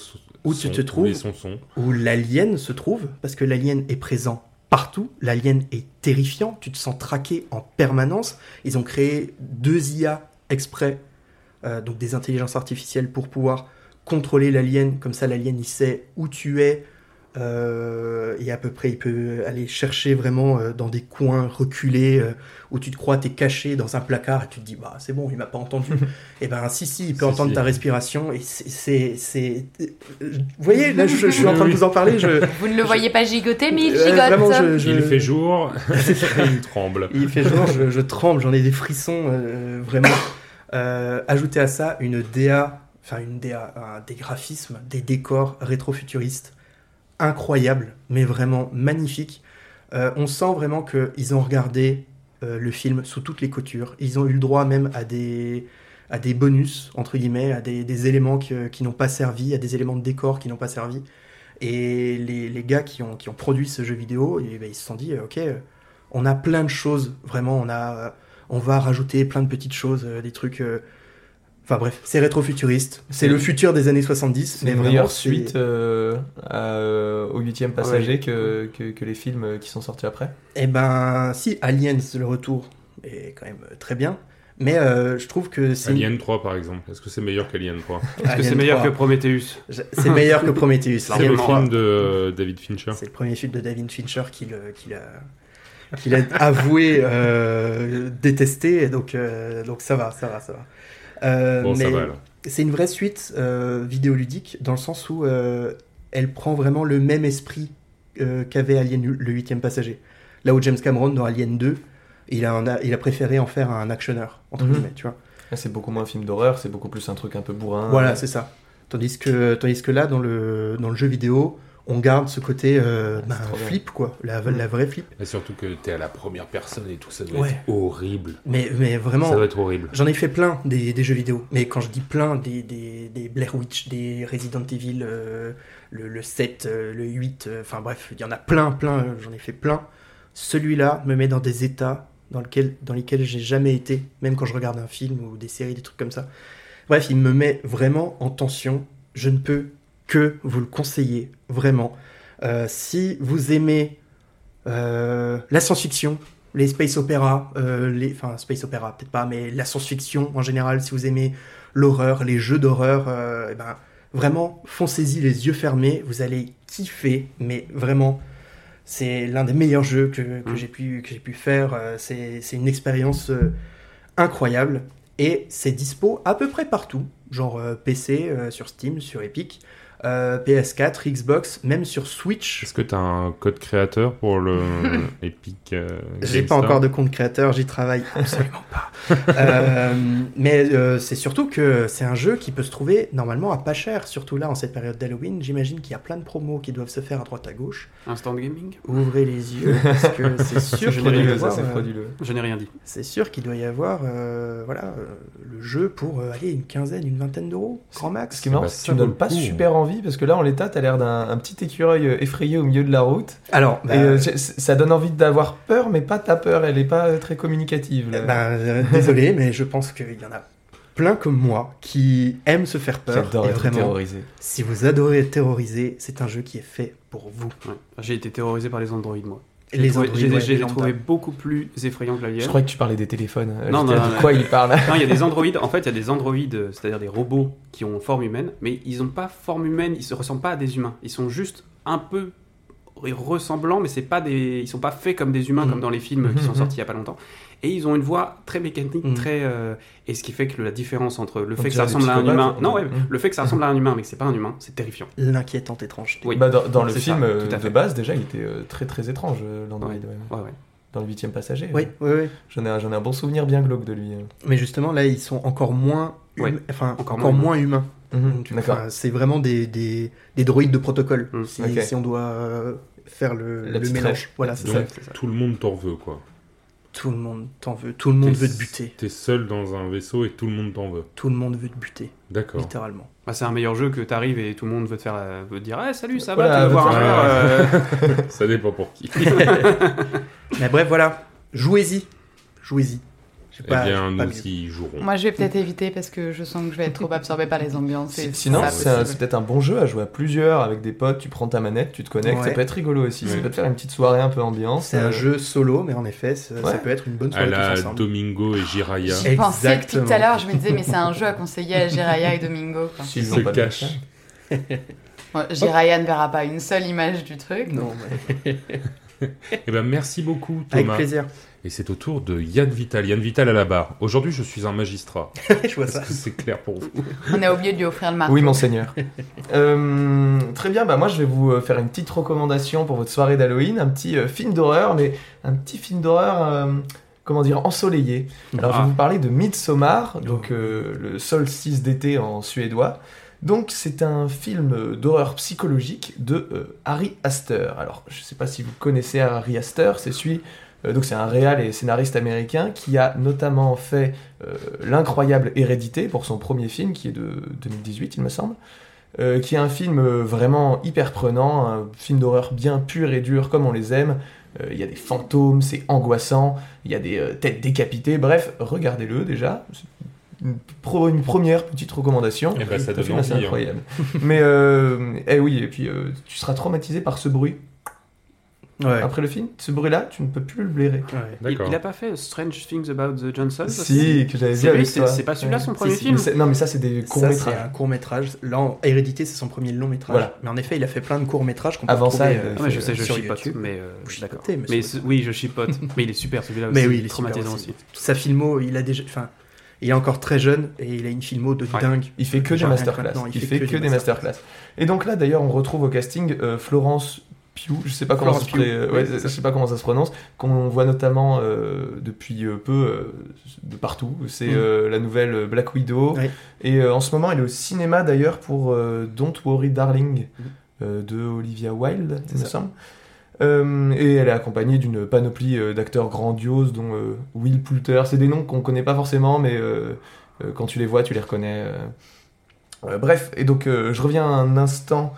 Où tu te trouves. sons sont. où l'alien se trouve, parce que l'alien est présent partout, l'alien est terrifiant, tu te sens traqué en permanence. Ils ont créé deux IA exprès, euh, donc des intelligences artificielles pour pouvoir contrôler l'alien, comme ça l'alien il sait où tu es, euh, et à peu près il peut aller chercher vraiment euh, dans des coins reculés euh, où tu te crois t'es caché dans un placard et tu te dis bah c'est bon il m'a pas entendu et ben si si il peut Si, entendre si. ta respiration et c'est c'est vous voyez là je, je suis en train de vous en parler je Vous ne le voyez pas gigoter, mais il Euh, gigote. vraiment, je- je- Il fait jour, il tremble. Il fait jour, je, je tremble, j'en ai des frissons, euh, vraiment. Euh, ajoutez à ça une DA, enfin une DA, des graphismes, des décors rétro-futuristes incroyables, mais vraiment magnifiques. Euh, on sent vraiment qu'ils ont regardé euh, le film sous toutes les coutures. Ils ont eu le droit même à des, à des bonus, entre guillemets, à des, éléments qui, n'ont pas servi, à des éléments de décor qui n'ont pas servi. Et les, les gars qui ont, qui ont produit ce jeu vidéo, eh ben, ils se sont dit, euh, ok, on a plein de choses, vraiment, on, a, on va rajouter plein de petites choses, des trucs... Enfin bref, c'est rétro-futuriste, c'est le futur des années 70, C'est mais une vraiment... meilleure suite euh, à, euh, au huitième passager que, que, que les films euh, qui sont sortis après. Eh ben, si, Aliens, le retour est quand même très bien, mais euh, je trouve que c'est... Alien 3 par exemple, est-ce que c'est meilleur qu'Alien 3 Est-ce que Alien c'est meilleur 3. que Prometheus? Je- C'est meilleur que Prometheus. C'est le 3. film de euh, David Fincher. C'est le premier film de David Fincher qu'il qu'il a, qu'il a avoué euh, détester, donc, euh, donc ça va, ça va, ça va. Euh, Bon, mais c'est une vraie suite euh, vidéoludique dans le sens où euh, elle prend vraiment le même esprit euh, qu'avait Alien le huitième passager. Là où James Cameron dans Alien 2, il a, il a préféré en faire un actionneur, entre Mhm. guillemets, tu vois. Là, c'est beaucoup moins un film d'horreur, c'est beaucoup plus un truc un peu bourrin. Voilà, c'est ça. Tandis que, tandis que là, dans le, dans le jeu vidéo, on garde ce côté euh, ben, flip, quoi, la, Mm. la vraie flip. Et surtout que t'es à la première personne et tout, ça doit Ouais. être horrible. Mais, mais vraiment, Ça doit être horrible. j'en ai fait plein des, des jeux vidéo. Mais quand je dis plein, des, des, des Blair Witch, des Resident Evil, euh, le, le 7, euh, le 8, euh, enfin bref, il y en a plein, plein, euh, j'en ai fait plein. Celui-là me met dans des états dans, lequel, dans lesquels j'ai jamais été, même quand je regarde un film ou des séries, des trucs comme ça. Bref, il me met vraiment en tension. Je ne peux que vous le conseiller, vraiment. Euh, si vous aimez euh, la science-fiction, les space opéra, euh, les, enfin space opéra peut-être pas, mais la science-fiction en général, si vous aimez l'horreur, les jeux d'horreur, eh ben, vraiment foncez-y les yeux fermés, vous allez kiffer, mais vraiment c'est l'un des meilleurs jeux que, que Mm. j'ai pu, que pu faire, c'est une expérience incroyable, et c'est dispo à peu près partout, genre PC, sur Steam, sur Epic, euh, PS4, Xbox, même sur Switch. Est-ce que t'as un code créateur pour le Epic euh, J'ai pas encore de compte créateur, j'y travaille absolument pas. Euh, mais euh, c'est surtout que c'est un jeu qui peut se trouver normalement à pas cher, surtout là en cette période d'Halloween. J'imagine qu'il y a plein de promos qui doivent se faire à droite à gauche. Instant gaming Ouvrez les yeux parce que c'est sûr qu'il doit y ça, avoir. Je n'ai rien dit. C'est sûr qu'il doit y avoir, euh, voilà, euh, le jeu pour euh, aller une quinzaine, une vingtaine d'euros, grand Ce max. qui est marrant, bah, c'est que ça tu me donnes pas super envie parce que là, en l'état, t'as l'air d'un un petit écureuil euh, effrayé au milieu de la route. Alors, bah, Et euh, j'ai- ça donne envie d'avoir peur, mais pas ta peur, elle est pas euh, très communicative. là. ben, euh, désolé, mais je pense qu'il y en a plein comme moi qui aiment se faire peur. J'adore et être vraiment, terrorisé. Si vous adorez être terrorisé, c'est un jeu qui est fait pour vous. Ouais. J'ai été terrorisé par les androïdes, moi. Je Les trouvé- Android, je les ai- ouais, je les ai les trouvés lambda. beaucoup plus effrayants que la Je vieille. croyais que tu parlais des téléphones. Non, non, non, de quoi il parle Non, il y a des androïdes. En fait, il y a des androïdes, c'est-à-dire des robots qui ont forme humaine, mais ils n'ont pas forme humaine. Ils se ressemblent pas à des humains. Ils sont juste un peu ressemblants, mais c'est pas des. Ils sont pas faits comme des humains, Mhm. comme dans les films qui sont Mhm. sortis il y a pas longtemps. Et ils ont une voix très mécanique, Mhm. très. euh, et ce qui fait que la différence entre le fait que ça ressemble à un humain. on Non, ouais. Mhm. le fait que ça ressemble à un humain, mais que c'est pas un humain, c'est terrifiant. L'inquiétante étrange. Oui. Bah, dans, dans le film ça, euh, tout à de fait. base, déjà, il était euh, très très étrange, euh, l'Android. Ouais. ouais. Ouais, ouais. Dans le huitième passager. Oui, oui, oui. J'en ai, ai un bon souvenir bien glauque de lui. euh. Mais justement, là, ils sont encore moins, hum- Ouais, enfin, encore encore, moins moins humains. Mhm, enfin, c'est vraiment des, des, des droïdes de protocole, Mm. si, on doit euh, faire le, La le mélange. Voilà, Donc, ça. c'est ça. tout le monde t'en veut, quoi. Tout le monde t'en veut. Tout le monde veut te buter. T'es seul dans un vaisseau et tout le monde t'en veut. Tout le monde veut te buter, D'accord. littéralement. Bah, c'est un meilleur jeu que t'arrives et tout le monde veut te faire, euh, veut te dire, ah salut, ça Voilà, va, tu veux voir un euh, Ça dépend pour qui. Mais bref, voilà. Jouez-y. Jouez-y. J'ai Eh pas- bien, pas nous mieux. y jouerons. Moi, je vais peut-être éviter parce que je sens que je vais être trop absorbée par les ambiances. Si- Sinon, ça c'est peut-être un bon jeu à jouer à plusieurs avec des potes. Tu prends ta manette, tu te connectes. Ça peut être rigolo aussi. Ça Ouais. peut te faire une petite soirée un peu ambiance. C'est euh, un jeu solo, mais en effet, ça, ça peut être une bonne À soirée la ensemble. Domingo et Jiraya. J'y pensais depuis tout à l'heure, je me disais, mais c'est un jeu à conseiller à Jiraya et Domingo. S'ils se pas cachent. Jiraya ne verra pas une seule image du truc. Non, mais- Eh ben, merci beaucoup, avec Thomas. plaisir. Et c'est au tour de Yann Vital. Yann Vital à la barre. Aujourd'hui, je suis un magistrat. je vois ça. Est-ce que c'est clair pour vous? On a oublié de lui offrir le marteau. Oui, monseigneur. Euh, très bien, bah moi je vais vous euh, faire une petite recommandation pour votre soirée d'Halloween, un petit euh, film d'horreur, mais un petit film d'horreur, euh, comment dire, ensoleillé. Alors je Ah. vais vous parler de Midsommar, donc euh, le solstice d'été en suédois. Donc c'est un film d'horreur psychologique de euh, Harry Astor. Alors je sais pas si vous connaissez Harry Astor, c'est celui euh, donc c'est un réal et scénariste américain qui a notamment fait euh, l'incroyable Hérédité pour son premier film qui est de 2018 il me semble. Qui est un film vraiment hyper prenant, un film d'horreur bien pur et dur comme on les aime. Il y a des fantômes, c'est angoissant, il y a des têtes décapitées, bref, regardez-le déjà. Une, pro- une première petite recommandation. Eh ben, ça C'est un donne envie, hein. incroyable. Mais euh, eh oui, et puis euh, tu seras traumatisé par ce bruit. Ouais. Après le film, ce bruit-là, tu ne peux plus le blairer. Ouais. il, D'accord. il a pas fait Strange Things About the Johnson Si, que j'avais vu avec c'est toi. c'est pas celui-là son premier Si, si, film Mais c'est- Non, mais ça, c'est des Ça, c'est courts-métrages. un court métrage. Là, en Hérédité, c'est son premier long métrage. Voilà. Mais en effet, il a fait plein de courts métrages qu'on peut Avant ça, euh, Ah ouais, je sais, je sur chipote, YouTube. mais euh, d'accord. Mais oui, je chipote, mais il est super celui-là aussi. Mais oui, il est traumatisant super aussi. Sa filmo, il a déjà. Enfin, il est encore très jeune et il a une filmo de Ouais. dingue. Il fait que des masterclass. non, il, fait, que, des masterclass. Et donc là, d'ailleurs, on retrouve au casting euh, Florence Pugh, je sais pas comment Florence ça se Pugh, euh, ouais, je sais pas comment ça se prononce, qu'on voit notamment euh, depuis euh, peu de partout. C'est euh, la nouvelle Black Widow. Ouais. Et en ce moment, elle est au cinéma d'ailleurs pour Don't Worry Darling euh, de Olivia Wilde, il me semble. Euh, et elle est accompagnée d'une panoplie euh, d'acteurs grandioses, dont euh, Will Poulter. C'est des noms qu'on connaît pas forcément, mais quand tu les vois, tu les reconnais. bref, et donc je reviens un instant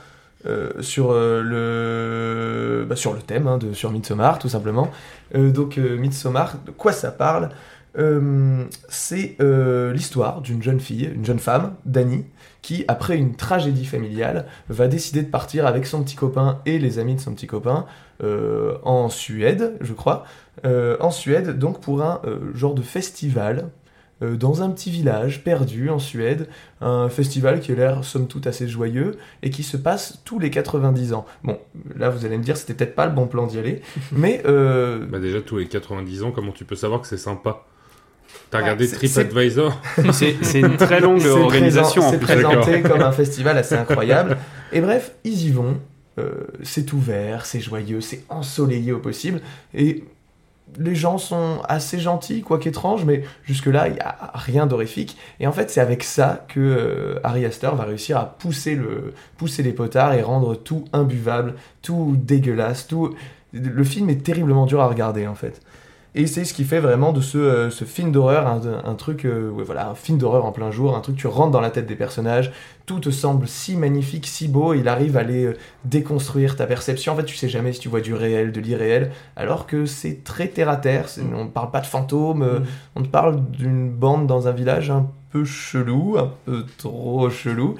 sur, le, bah, sur le thème hein, de, sur Midsommar, tout simplement. Donc Midsommar, de quoi ça parle? Euh, C'est euh, l'histoire d'une jeune fille, une jeune femme, Dani, qui, après une tragédie familiale, va décider de partir avec son petit copain et les amis de son petit copain euh, en Suède, je crois. En Suède, donc pour un genre de festival dans un petit village perdu en Suède, un festival qui a l'air somme toute assez joyeux et qui se passe tous les 90 ans. Bon, là vous allez me dire c'était peut-être pas le bon plan d'y aller, mais euh, Bah déjà, tous les 90 ans, comment tu peux savoir que c'est sympa? T'as Ouais, regardé TripAdvisor C'est une très longue organisation c'est présenté comme un festival assez incroyable. Et bref, ils y vont. euh, c'est ouvert, c'est joyeux, c'est ensoleillé au possible. Et les gens sont assez gentils, quoique étranges, mais jusque-là, il n'y a rien d'horrifique. Et en fait, c'est avec ça que euh, Harry Astor va réussir à pousser, le, pousser les potards et rendre tout imbuvable, tout dégueulasse, tout... Le film est terriblement dur à regarder, en fait. Et c'est ce qui fait vraiment de ce, euh, ce film d'horreur un, un truc, euh, ouais, voilà, un film d'horreur en plein jour, un truc tu rentres dans la tête des personnages, tout te semble si magnifique, si beau, il arrive à les euh, déconstruire ta perception. En fait, tu sais jamais si tu vois du réel, de l'irréel, alors que c'est très terre à terre. c'est- On ne parle pas de fantômes, Mm. on te parle d'une bande dans un village un peu chelou, un peu trop chelou.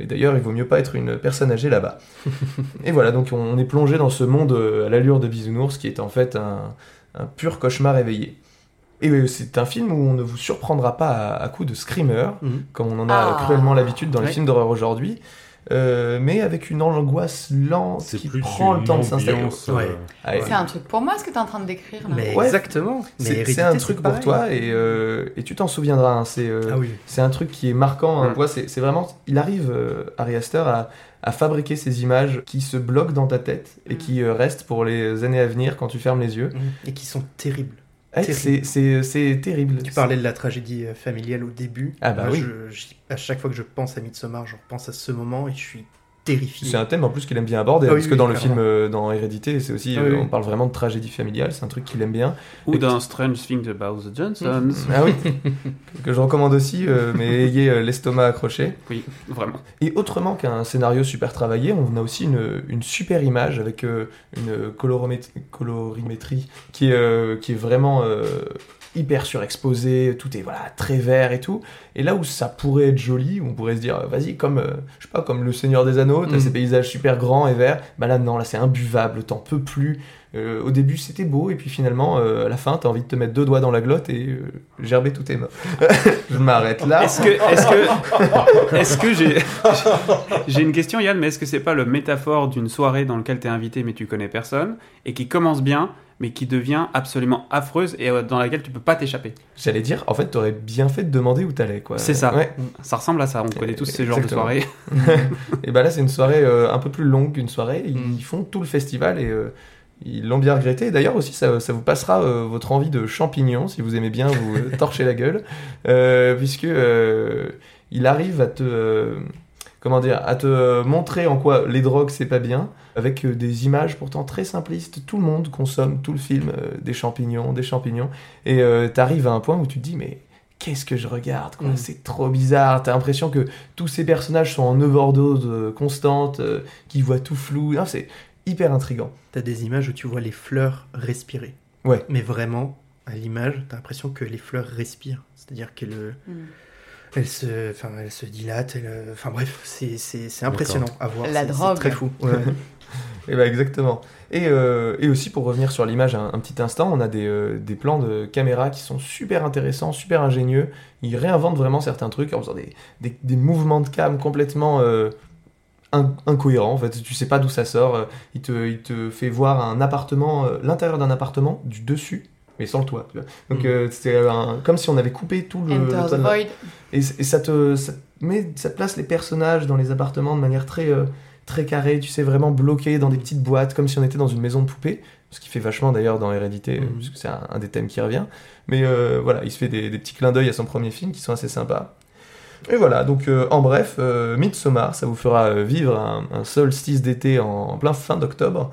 Et d'ailleurs, il vaut mieux pas être une personne âgée là-bas. et voilà, donc on est plongé dans ce monde à l'allure de bisounours qui est en fait un, un pur cauchemar éveillé. Et euh, c'est un film où on ne vous surprendra pas à, à coup de screamer, Mhm. comme on en a Ah. cruellement l'habitude dans les Ouais. films d'horreur aujourd'hui, euh, mais avec une angoisse lente C'est qui plus prend le temps de s'installer. Ouais. euh, C'est un truc pour moi ce que tu es en train de décrire là. Mais Ouais. exactement. C'est un truc pour toi et, euh, et tu t'en souviendras. hein, C'est euh, Ah oui. c'est un truc qui est marquant. hein. Mm. C'est vraiment. Il arrive, euh, Ari Aster, à, à fabriquer ces images qui se bloquent dans ta tête et Mm. qui euh, restent pour les années à venir quand tu fermes les yeux. Mhm. Et qui sont terribles. Terrible. c'est- terrible. Tu parlais de la tragédie euh, familiale au début. Ah bah Moi, oui. je- à chaque fois que je pense à Midsommar, je repense à ce moment et je suis terrifié. C'est un thème en plus qu'il aime bien aborder, Ah hein, oui, parce que oui, dans le clairement. film, euh, dans Hérédité, c'est aussi, Ah euh, on parle vraiment de tragédie familiale, c'est un truc qu'il aime bien. Ou Et d'un Strange Things About the Johnsons. Ah oui, que je recommande aussi, euh, mais ayez euh, l'estomac accroché. Oui, vraiment. Et autrement qu'un scénario super travaillé, on a aussi une, une super image avec euh, une colorimétrie qui est, euh, qui est vraiment euh, hyper surexposée, tout est voilà, très vert et tout. Et là où ça pourrait être joli, où on pourrait se dire, euh, vas-y, comme, euh, je sais pas, comme le Seigneur des Anneaux, t'as Mhm. ces paysages super grands et verts, bah là non, là c'est imbuvable, t'en peux plus. Euh, au début c'était beau, et puis finalement, euh, à la fin, t'as envie de te mettre deux doigts dans la glotte et gerber tous tes mains. je m'arrête là. Est-ce que, est-ce que, est-ce que j'ai, j'ai une question, Yann, mais est-ce que c'est pas le métaphore d'une soirée dans laquelle t'es invité mais tu connais personne et qui commence bien mais qui devient absolument affreuse et euh, dans laquelle tu peux pas t'échapper J'allais dire, en fait, t'aurais bien fait de demander où t'allais, quoi. C'est ça. Ouais. Ça ressemble à ça. On connaît tous ces genres de soirées. et ben là, c'est une soirée euh, un peu plus longue qu'une soirée. Ils Mm. font tout le festival et euh, ils l'ont bien regretté. Et D'ailleurs aussi, ça, ça vous passera euh, votre envie de champignons si vous aimez bien vous torcher la gueule, puisque il arrive à te comment dire, à te montrer en quoi les drogues c'est pas bien, avec euh, des images pourtant très simplistes. Tout le monde consomme tout le film euh, des champignons, des champignons, et euh, t'arrives à un point où tu te dis mais qu'est-ce que je regarde quoi? Mm. C'est trop bizarre. T'as l'impression que tous ces personnages sont en overdose euh, constante, euh, qui voient tout flou. Non, c'est hyper intrigant. T'as des images où tu vois les fleurs respirer. Ouais. Mais vraiment, à l'image, t'as l'impression que les fleurs respirent. C'est-à-dire qu'elles euh, Mm. Elles se, enfin, elles se elles, euh, Enfin bref, c'est- c'est c'est impressionnant à voir. La c'est- c'est drogue. très fou. Ouais. Et bah exactement. Et, euh, et aussi pour revenir sur l'image un, un petit instant, on a des, euh, des plans de caméra qui sont super intéressants, super ingénieux. Ils réinventent vraiment certains trucs en faisant des, des, des mouvements de cam complètement euh, in- incohérents. En fait, tu sais pas d'où ça sort. Il te, il te fait voir un appartement, euh, l'intérieur d'un appartement du dessus, mais sans le toit. tu vois. Donc Mhm. euh, un- comme si on avait coupé tout le, toit Void. et, et ça te ça, met, ça place les personnages dans les appartements de manière très, euh, très carrée, tu sais, vraiment bloqués dans des petites boîtes, comme si on était dans une maison de poupée. Ce qui fait vachement d'ailleurs dans Hérédité, puisque c'est un, un des thèmes qui revient. Mais euh, voilà, il se fait des, des petits clins d'œil à son premier film qui sont assez sympas. Et voilà, donc euh, en bref, euh, Midsommar, ça vous fera vivre un, un solstice d'été en, en plein fin d'octobre,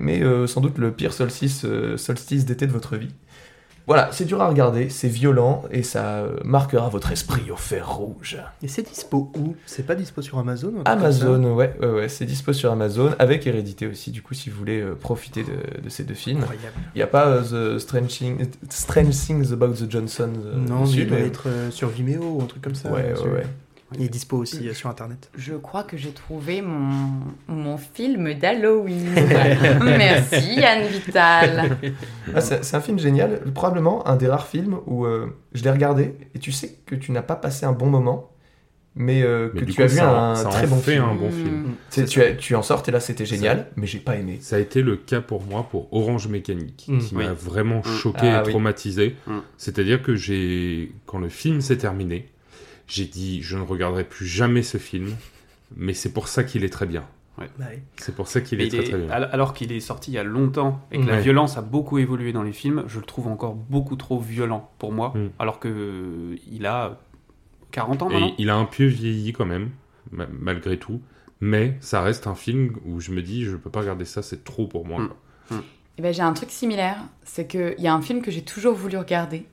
mais euh, sans doute le pire solstice, euh, solstice d'été de votre vie. Voilà, c'est dur à regarder, c'est violent et ça euh, marquera votre esprit au fer rouge. Et c'est dispo où? C'est pas dispo sur Amazon ou Amazon, ouais, ouais, ouais, c'est dispo sur Amazon avec Hérédité aussi, du coup, si vous voulez euh, profiter de, de ces deux films. Incroyable. Il n'y a pas euh, The Strange, Thing- Strange Things About the Johnson Non, dessus, il doit mais- être sur Vimeo ou un truc comme ça. Ouais, ouais, ouais. Il est dispo aussi euh, sur internet. Je crois que j'ai trouvé mon, mon film d'Halloween. Merci Yann Vital. Ah, c'est un film génial, probablement un des rares films où euh, je l'ai regardé et tu sais que tu n'as pas passé un bon moment, mais, euh, Mais que tu coup, as vu ça, un ça très en bon fait film. un bon Mm. film. Tu as- tu en sortes et là c'était génial, mais j'ai pas aimé. Ça a été le cas pour moi pour Orange Mécanique, Mm. qui Oui. m'a vraiment Mm. choqué Ah et oui. traumatisé. C'est-à-dire que j'ai, quand le film s'est terminé, j'ai dit je ne regarderai plus jamais ce film, mais c'est pour ça qu'il est très bien. Bah. C'est pour ça qu'il est très très bien. al- alors qu'il est sorti il y a longtemps et que la violence a beaucoup évolué dans les films, je le trouve encore beaucoup trop violent pour moi, Mm. alors que euh, il a 40 ans Et maintenant. il a un peu vieilli quand même, ma- malgré tout. Mais ça reste un film où je me dis, je peux pas regarder ça, c'est trop pour moi. Mm. quoi. Eh ben, j'ai un truc similaire, c'est qu'il y a un film que j'ai toujours voulu regarder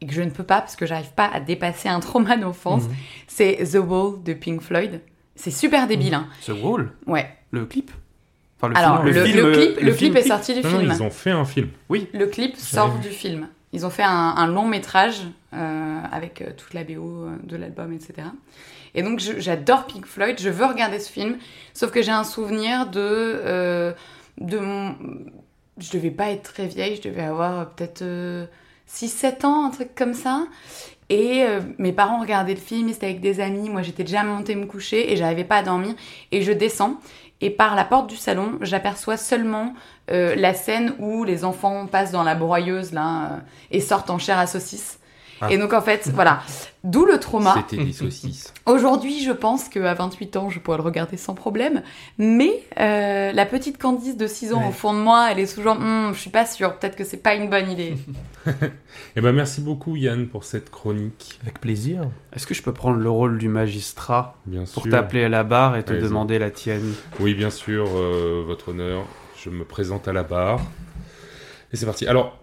et que je ne peux pas parce que j'arrive pas à dépasser un trauma d'enfance. Mhm. C'est The Wall de Pink Floyd. C'est super débile, hein. The Wall, Ouais. le clip. Enfin, le Alors, film- le, film, le euh, clip, le film clip est sorti du Non, non, film. ils ont fait un film. Le clip sort du film. Ils ont fait un, un long métrage euh, avec euh, toute la BO de l'album, etc. Et donc j'adore Pink Floyd, je veux regarder ce film, sauf que j'ai un souvenir de, euh, de mon... Je devais pas être très vieille, je devais avoir euh, peut-être 6-7 ans, un truc comme ça. Et euh, mes parents regardaient le film, ils étaient avec des amis, moi j'étais déjà montée me coucher et j'arrivais pas à dormir. Et je descends et par la porte du salon, j'aperçois seulement euh, la scène où les enfants passent dans la broyeuse là euh, et sortent en chair à saucisse. Ah. Et donc en fait, voilà, d'où le trauma. C'était des saucisses. Aujourd'hui, je pense qu'à 28 ans, je pourrais le regarder sans problème. Mais euh, la petite Candice de 6 ans Ouais. au fond de moi, elle est sous genre, Hum, je suis pas sûre, peut-être que c'est pas une bonne idée. Eh ben merci beaucoup Yann pour cette chronique, Avec plaisir. Est-ce que je peux prendre le rôle du magistrat bien pour t'appeler à la barre et te Allez-y. demander la tienne? Oui, bien sûr, euh, votre honneur. Je me présente à la barre. Et c'est parti. Alors,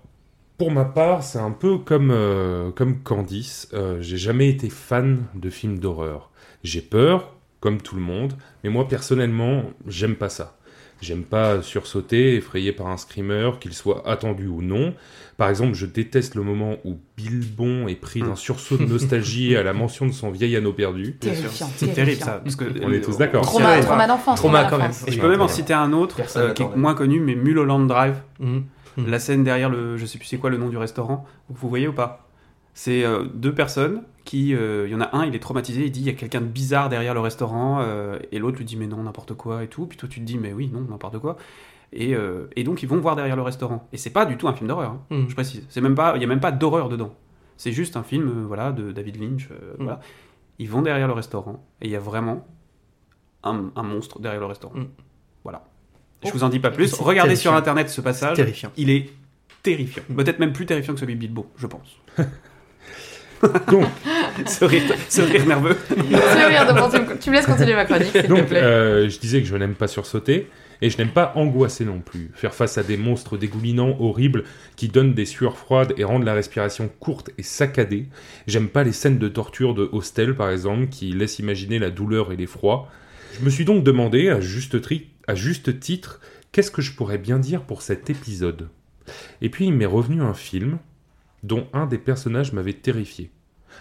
pour ma part, c'est un peu comme, euh, comme Candice. Euh, J'ai jamais été fan de films d'horreur. J'ai peur, comme tout le monde, mais moi, personnellement, j'aime pas ça. J'aime pas sursauter, effrayé par un screamer, qu'il soit attendu ou non. Par exemple, je déteste le moment où Bilbon est pris d'un sursaut de nostalgie à la mention de son vieil anneau perdu. Bien sûr. Terrifiant, C'est terrible ça. Parce que On est tous d'accord. Trauma, trauma d'enfance. Trauma trauma quand même. Et je peux même en citer un autre euh, qui est moins connu, mais Mulholland Drive. Mhm. Mhm. La scène derrière le, je sais plus c'est quoi le nom du restaurant, vous voyez ou pas? C'est euh, deux personnes qui, euh, il y en a un, il est traumatisé, il dit il y a quelqu'un de bizarre derrière le restaurant, euh, et l'autre lui dit mais non n'importe quoi et tout, puis toi tu te dis mais oui non n'importe quoi, et, et donc ils vont voir derrière le restaurant, et c'est pas du tout un film d'horreur, hein, Mhm. je précise, c'est même pas, il y a même pas d'horreur dedans, c'est juste un film voilà de David Lynch, Mhm. voilà, ils vont derrière le restaurant et il y a vraiment un, un monstre derrière le restaurant, voilà. Je vous en dis pas plus. Regardez sur terrifiant. internet ce passage. Terrifiant. Il est terrifiant. Peut-être même plus terrifiant que celui de Bilbo, je pense. Donc, ce, rire, ce rire nerveux. Tu veux rire de tu me laisses continuer ma chronique, s'il te Donc, plaît. euh, je disais que je n'aime pas sursauter et je n'aime pas angoisser non plus. Faire face à des monstres dégoulinants, horribles, qui donnent des sueurs froides et rendent la respiration courte et saccadée. J'aime pas les scènes de torture de Hostel, par exemple, qui laissent imaginer la douleur et l'effroi. Je me suis donc demandé, à juste, tri- à juste titre, qu'est-ce que je pourrais bien dire pour cet épisode? Et puis il m'est revenu un film dont un des personnages m'avait terrifié.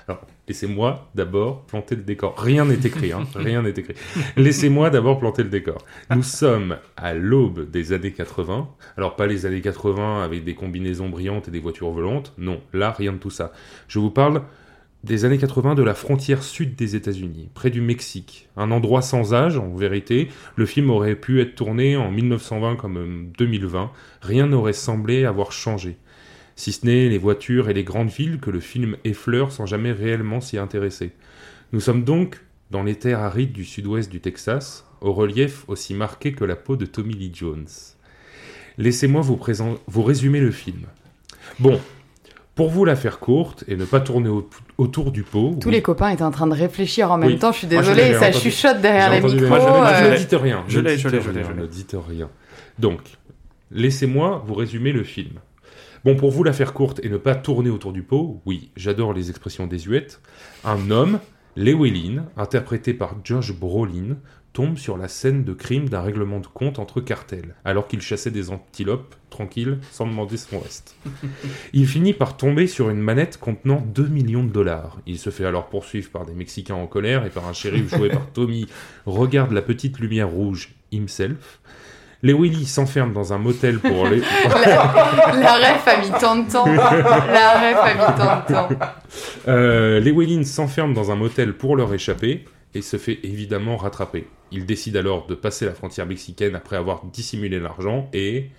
Alors, laissez-moi d'abord planter le décor. Rien n'est écrit, hein, rien n'est écrit. Laissez-moi d'abord planter le décor. Nous sommes à l'aube des années 80. Alors, pas les années 80 avec des combinaisons brillantes et des voitures volantes. Non, là, rien de tout ça. Je vous parle des années 80 de la frontière sud des États-Unis, près du Mexique. Un endroit sans âge, en vérité. Le film aurait pu être tourné en 1920 comme euh, 2020. Rien n'aurait semblé avoir changé. Si ce n'est les voitures et les grandes villes que le film effleure sans jamais réellement s'y intéresser. Nous sommes donc dans les terres arides du sud-ouest du Texas, au relief aussi marqué que la peau de Tommy Lee Jones. Laissez-moi vous, vous résumer le film. Bon, pour vous la faire courte et ne pas tourner au- autour du pot. Tous oui, les copains étaient en train de réfléchir en même Oui. temps. Je suis Moi, je désolée, l'ai ça entendu. chuchote derrière les micros. Moi, euh, ne dites rien. Je l'ai, l'ai, l'ai. Ne dites rien. Donc, laissez-moi vous résumer le film. Bon, pour vous la faire courte et ne pas tourner autour du pot, oui, j'adore les expressions désuètes. Un homme, Llewellyn, interprété par Josh Brolin, tombe sur la scène de crime d'un règlement de compte entre cartels, alors qu'il chassait des antilopes, tranquille, sans demander son reste. Il finit par tomber sur une manette contenant 2 millions de dollars. Il se fait alors poursuivre par des Mexicains en colère et par un shérif joué par Tommy Regarde la petite lumière rouge himself. Lewilly s'enferme dans un motel pour les... La, la ref a mis tant de temps. La ref a mis tant de temps. Euh, Llewellyn s'enferme dans un motel pour leur échapper et se fait évidemment rattraper. Il décide alors de passer la frontière mexicaine après avoir dissimulé l'argent et...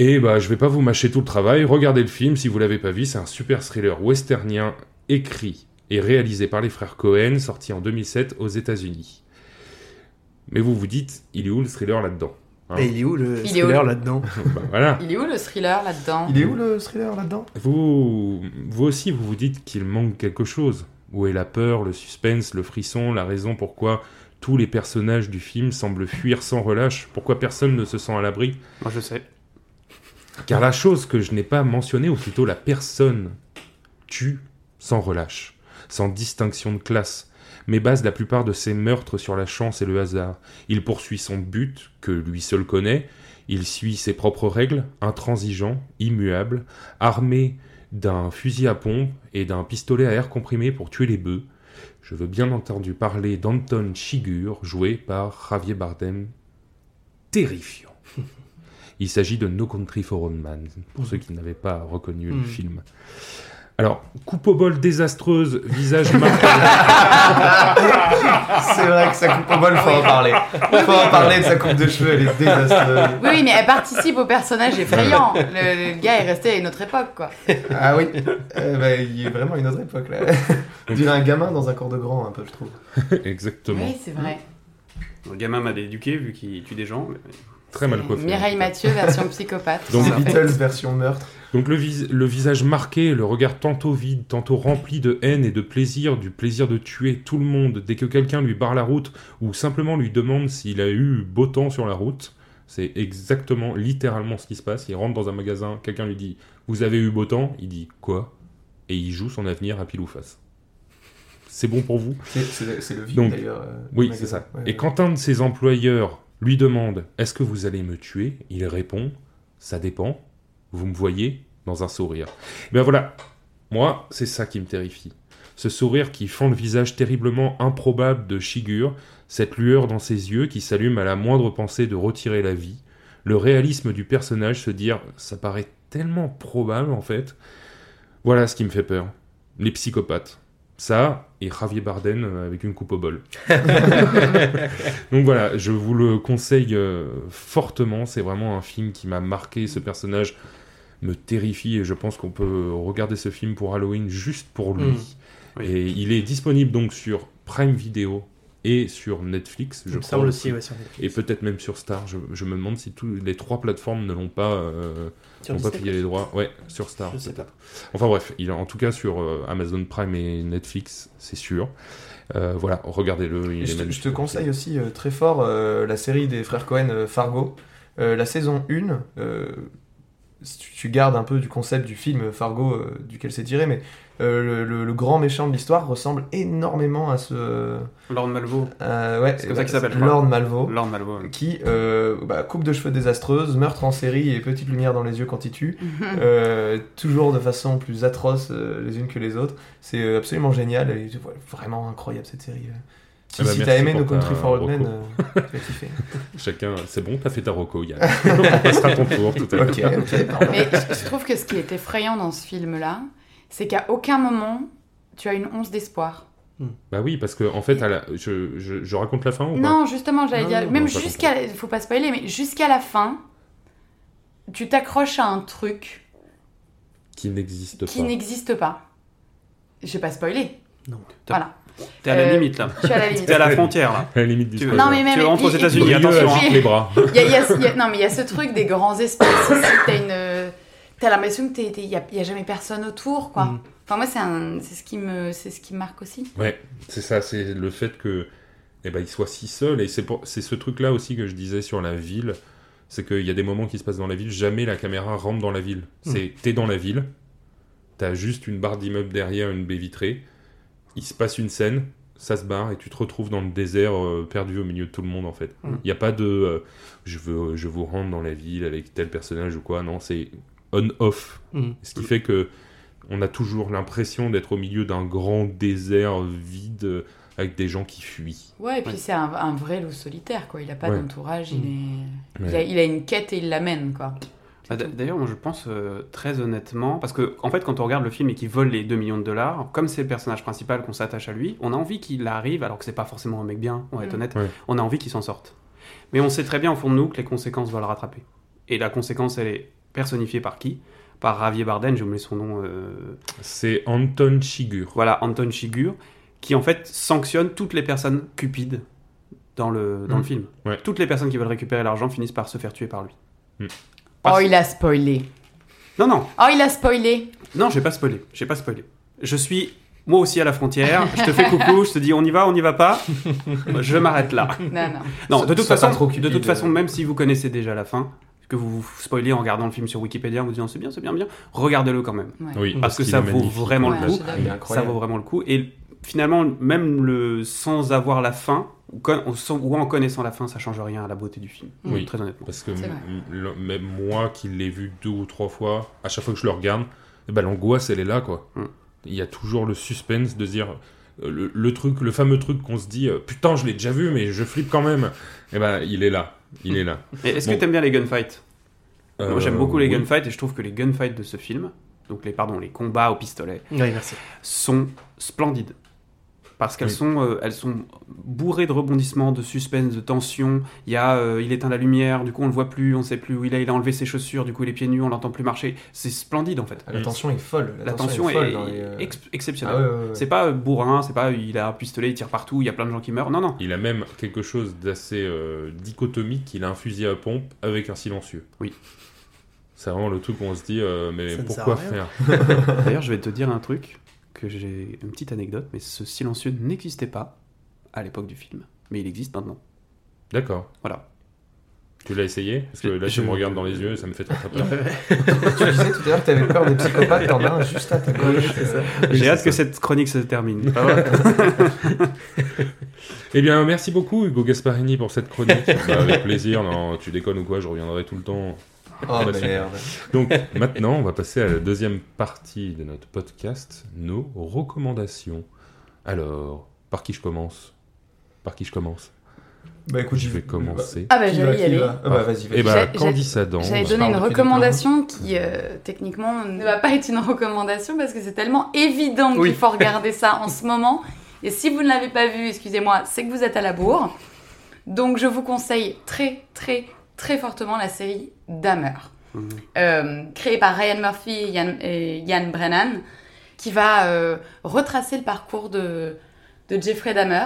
Et bah je vais pas vous mâcher tout le travail, regardez le film si vous l'avez pas vu, c'est un super thriller westernien écrit et réalisé par les frères Cohen, sorti en 2007 aux États-Unis. Mais vous vous dites, il est où le thriller là-dedans hein? Et il est où le Il thriller là-dedans? Bah, Voilà. Il est où le thriller là-dedans? Il est où le thriller là-dedans? Vous, vous aussi, vous vous dites qu'il manque quelque chose. Où est la peur, le suspense, le frisson, la raison pourquoi tous les personnages du film semblent fuir sans relâche? Pourquoi personne ne se sent à l'abri? Moi, je sais. Car la chose que je n'ai pas mentionnée, ou plutôt la personne, tue sans relâche, sans distinction de classe, mais base la plupart de ses meurtres sur la chance et le hasard. Il poursuit son but, que lui seul connaît, Il suit ses propres règles, intransigeant, immuable, armé d'un fusil à pompe et d'un pistolet à air comprimé pour tuer les bœufs. Je veux bien entendu parler d'Anton Chigurh, joué par Javier Bardem. Terrifiant. Il s'agit de No Country for Old Men, pour ceux qui n'avaient pas reconnu le film. Alors, coupe au bol désastreuse, visage marqué. C'est vrai que sa coupe au bol, faut en parler. Faut en parler de sa coupe de cheveux, elle est désastreuse. Oui, oui, mais elle participe au personnage effrayant. Le, le gars est resté à une autre époque, quoi. Ah oui, Euh, bah, il est vraiment une autre époque là. On dirait un gamin dans un corps de grand, un peu, je trouve. Exactement. Oui, c'est vrai. Le gamin m'a éduqué vu qu'il tue des gens. mais- Très mal coiffé. Mireille Mathieu, version psychopathe. Donc, C'est en fait. Beatles version meurtre. Donc le, vis- le visage marqué, le regard tantôt vide, tantôt rempli de haine et de plaisir, du plaisir de tuer tout le monde dès que quelqu'un lui barre la route ou simplement lui demande s'il a eu beau temps sur la route. C'est exactement, littéralement ce qui se passe. Il rentre dans un magasin, quelqu'un lui dit Vous avez eu beau temps? Il dit Quoi? Et il joue son avenir à pile ou face. C'est bon pour vous? C'est- le vide Donc, d'ailleurs. euh, Oui, c'est ça. Ouais, Et ouais. quand un de ses employeurs lui demande Est-ce que vous allez me tuer? Il répond Ça dépend. Vous me voyez dans un sourire. Et bien voilà, moi, c'est ça qui me terrifie. Ce sourire qui fend le visage terriblement improbable de Shigur, cette lueur dans ses yeux qui s'allume à la moindre pensée de retirer la vie, le réalisme du personnage se dire ça paraît tellement probable en fait. Voilà ce qui me fait peur. Les psychopathes. Ça, et Javier Bardem euh, avec une coupe au bol. Donc voilà, je vous le conseille euh, fortement. C'est vraiment un film qui m'a marqué. Ce personnage me terrifie et je pense qu'on peut regarder ce film pour Halloween juste pour lui. Mm. Oui. Et il est disponible donc sur Prime Video et sur Netflix, je crois. aussi. aussi, ouais, sur Netflix. Et peut-être même sur Star. Je, je me demande si tous les trois plateformes ne l'ont pas, euh, Sur pas les droits. Ouais, sur Star. Je sais. Enfin bref, il est en tout cas sur euh, Amazon Prime et Netflix, c'est sûr. Euh, voilà, regardez-le. il Et est je, te, je magnifique. te conseille aussi euh, très fort la série des frères Cohen Fargo. La saison 1, euh, si tu, tu gardes un peu du concept du film Fargo euh, duquel c'est tiré, mais euh, le, le- le grand méchant de l'histoire ressemble énormément à ce. Lord Malvo. euh, ouais, C'est comme ça qu'il s'appelle. Lord Malvo. Lord Malvo. Qui, euh, bah, coupe de cheveux désastreuse, meurtre en série et petite lumière dans les yeux quand il tue. Euh, toujours de façon plus atroce euh, les unes que les autres. C'est absolument génial et ouais, vraiment incroyable cette série. Si, Ah bah, si merci t'as aimé No Country for Old Men, euh, tu vas kiffer. Chacun, c'est bon, t'as fait ta reco, Yann. On passera ton tour tout à l'heure. ok, ok, pardon. Mais je trouve que ce qui est effrayant dans ce film-là, c'est qu'à aucun moment, tu as une once d'espoir. Bah oui, parce que en fait, à la- je, je, je raconte la fin ou pas? Non, justement, j'allais dire, non, même jusqu'à, faut pas spoiler, mais jusqu'à la fin, tu t'accroches à un truc Qui n'existe qui pas. n'existe pas. Je vais pas spoiler. Non. Voilà. T'es à la Euh, limite là. Je suis à la limite. T'es à la frontière là. À la limite du Tu-. Non, mais même. Tu rentres aux États-Unis, attention, il- les bras. Il y a- il y a- il y a- non, mais il y a ce truc des grands espaces ici. T'as une. T'as l'impression que t'es- t'es- il y a, y a jamais personne autour, quoi. Mm. Enfin, moi, c'est un- c'est ce qui me, c'est ce qui me marque aussi. Ouais, c'est ça, c'est le fait que eh ben, il soit si seul. Et c'est pour- c'est ce truc-là aussi que je disais sur la ville. C'est qu'il y a des moments qui se passent dans la ville, jamais la caméra rentre dans la ville. C'est t'es dans la ville, t'as juste une barre d'immeuble derrière, une baie vitrée, il se passe une scène, ça se barre et tu te retrouves dans le désert euh, perdu au milieu de tout le monde en fait. Il Mm. n'y a pas de euh, je, veux, je vous rentre dans la ville avec tel personnage ou quoi, non, c'est on-off. Mm. Ce qui fait que on a toujours l'impression d'être au milieu d'un grand désert vide euh, avec des gens qui fuient. Ouais, et puis Ouais. c'est un, un vrai loup solitaire, quoi. Il a pas Ouais. d'entourage, il, est... Ouais. il, a, il a une quête et il l'amène, quoi. Bah, D'ailleurs, moi je pense euh, très honnêtement, parce que en fait, quand on regarde le film et qu'il vole les 2 millions de dollars, comme c'est le personnage principal qu'on s'attache à lui, on a envie qu'il arrive, alors que c'est pas forcément un mec bien, on va être Mm. honnête, on a envie qu'il s'en sorte. Mais on sait très bien au fond de nous que les conséquences vont le rattraper. Et la conséquence, elle est personnifiée par qui? Par Javier Bardem, j'ai oublié son nom. euh, C'est Anton Chigurh. Voilà, Anton Chigurh, qui en fait sanctionne toutes les personnes cupides dans le, dans Mm. le film. Ouais. Toutes les personnes qui veulent récupérer l'argent finissent par se faire tuer par lui. Mm. Parce- Oh, il a spoilé. Non, non, Oh, il a spoilé. non, j'ai pas spoilé. J'ai pas spoilé. Je suis moi aussi à la frontière. je te fais coucou, je te dis on y va, on y va pas. je m'arrête là. Non, non. Non, de toute façon, trop de toute façon, même si vous connaissez déjà la fin, que vous vous spoilez en regardant le film sur Wikipédia en vous disant c'est bien, c'est bien, bien, regardez-le quand même. Ouais. Oui, Parce que ça vaut magnifique. vraiment Ouais, le coup. Ça vaut vraiment le coup. Et finalement, même le sans avoir la fin, ou, en connaissant la fin, ça change rien à la beauté du film. Oui. Très honnêtement. Parce que le- même moi qui l'ai vu deux ou trois fois, à chaque fois que je le regarde, eh ben, l'angoisse elle est là quoi. Mm. Il y a toujours le suspense de se dire euh, le, le truc, le fameux truc qu'on se dit euh, putain je l'ai déjà vu mais je flippe quand même. Et ben il est là, il est là. Et Est-ce Bon. que t'aimes bien les gunfights? Moi Euh, j'aime beaucoup les oui. gunfights et je trouve que les gunfights de ce film, donc les, pardon, les combats au pistolet, Oui, merci. sont splendides. Parce qu'elles Oui. sont, euh, elles sont bourrées de rebondissements, de suspense, de tension. Il y a, euh, il éteint la lumière, du coup on le voit plus, on sait plus où il est, il a enlevé ses chaussures, du coup il est pieds nus, on l'entend plus marcher. C'est splendide en fait. La tension est folle. La tension est, folle euh, ex- exceptionnelle. Ah ouais, ouais, ouais. C'est pas bourrin, c'est pas il a un pistolet, il tire partout, il y a plein de gens qui meurent. Non, non. Il a même quelque chose d'assez euh, dichotomique. Il a un fusil à pompe avec un silencieux. Oui. C'est vraiment le truc où on se dit euh, mais Ça ne pourquoi faire? D'ailleurs, je vais te dire un truc que j'ai une petite anecdote, mais ce silencieux n'existait pas à l'époque du film, mais il existe maintenant. D'accord. Voilà. Tu l'as essayé Parce que là, Je- tu me regardes dans les yeux, ça me fait très très peur. Tu disais tout à l'heure que t'avais peur des psychopathes, t'en as un juste à ta gauche. c'est ça. J'ai hâte ça. que cette chronique se termine. Eh bien, merci beaucoup Hugo Gasparini pour cette chronique. Bah, avec plaisir. Non, tu déconnes ou quoi Je reviendrai tout le temps. Oh Bah, super. merde. Donc maintenant, on va passer à la deuxième partie de notre podcast, nos recommandations. Alors, par qui je commence? Par qui je commence? Bah écoute, Je vais commencer. Ah bah Qui va, j'allais y aller. va? Ah bah vas-y, vas-y. Ben, J'ai- Candice Adam. J'avais se donné parle une recommandation qui, euh, techniquement, ne va pas être une recommandation parce que c'est tellement évident Oui. qu'il faut regarder ça en ce moment. Et si vous ne l'avez pas vu, excusez-moi, c'est que vous êtes à la bourre. Donc je vous conseille très, très, très fortement la série Dahmer, Mhm. euh, créée par Ryan Murphy et Ian, et Ian Brennan, qui va euh, retracer le parcours de, de Jeffrey Dahmer.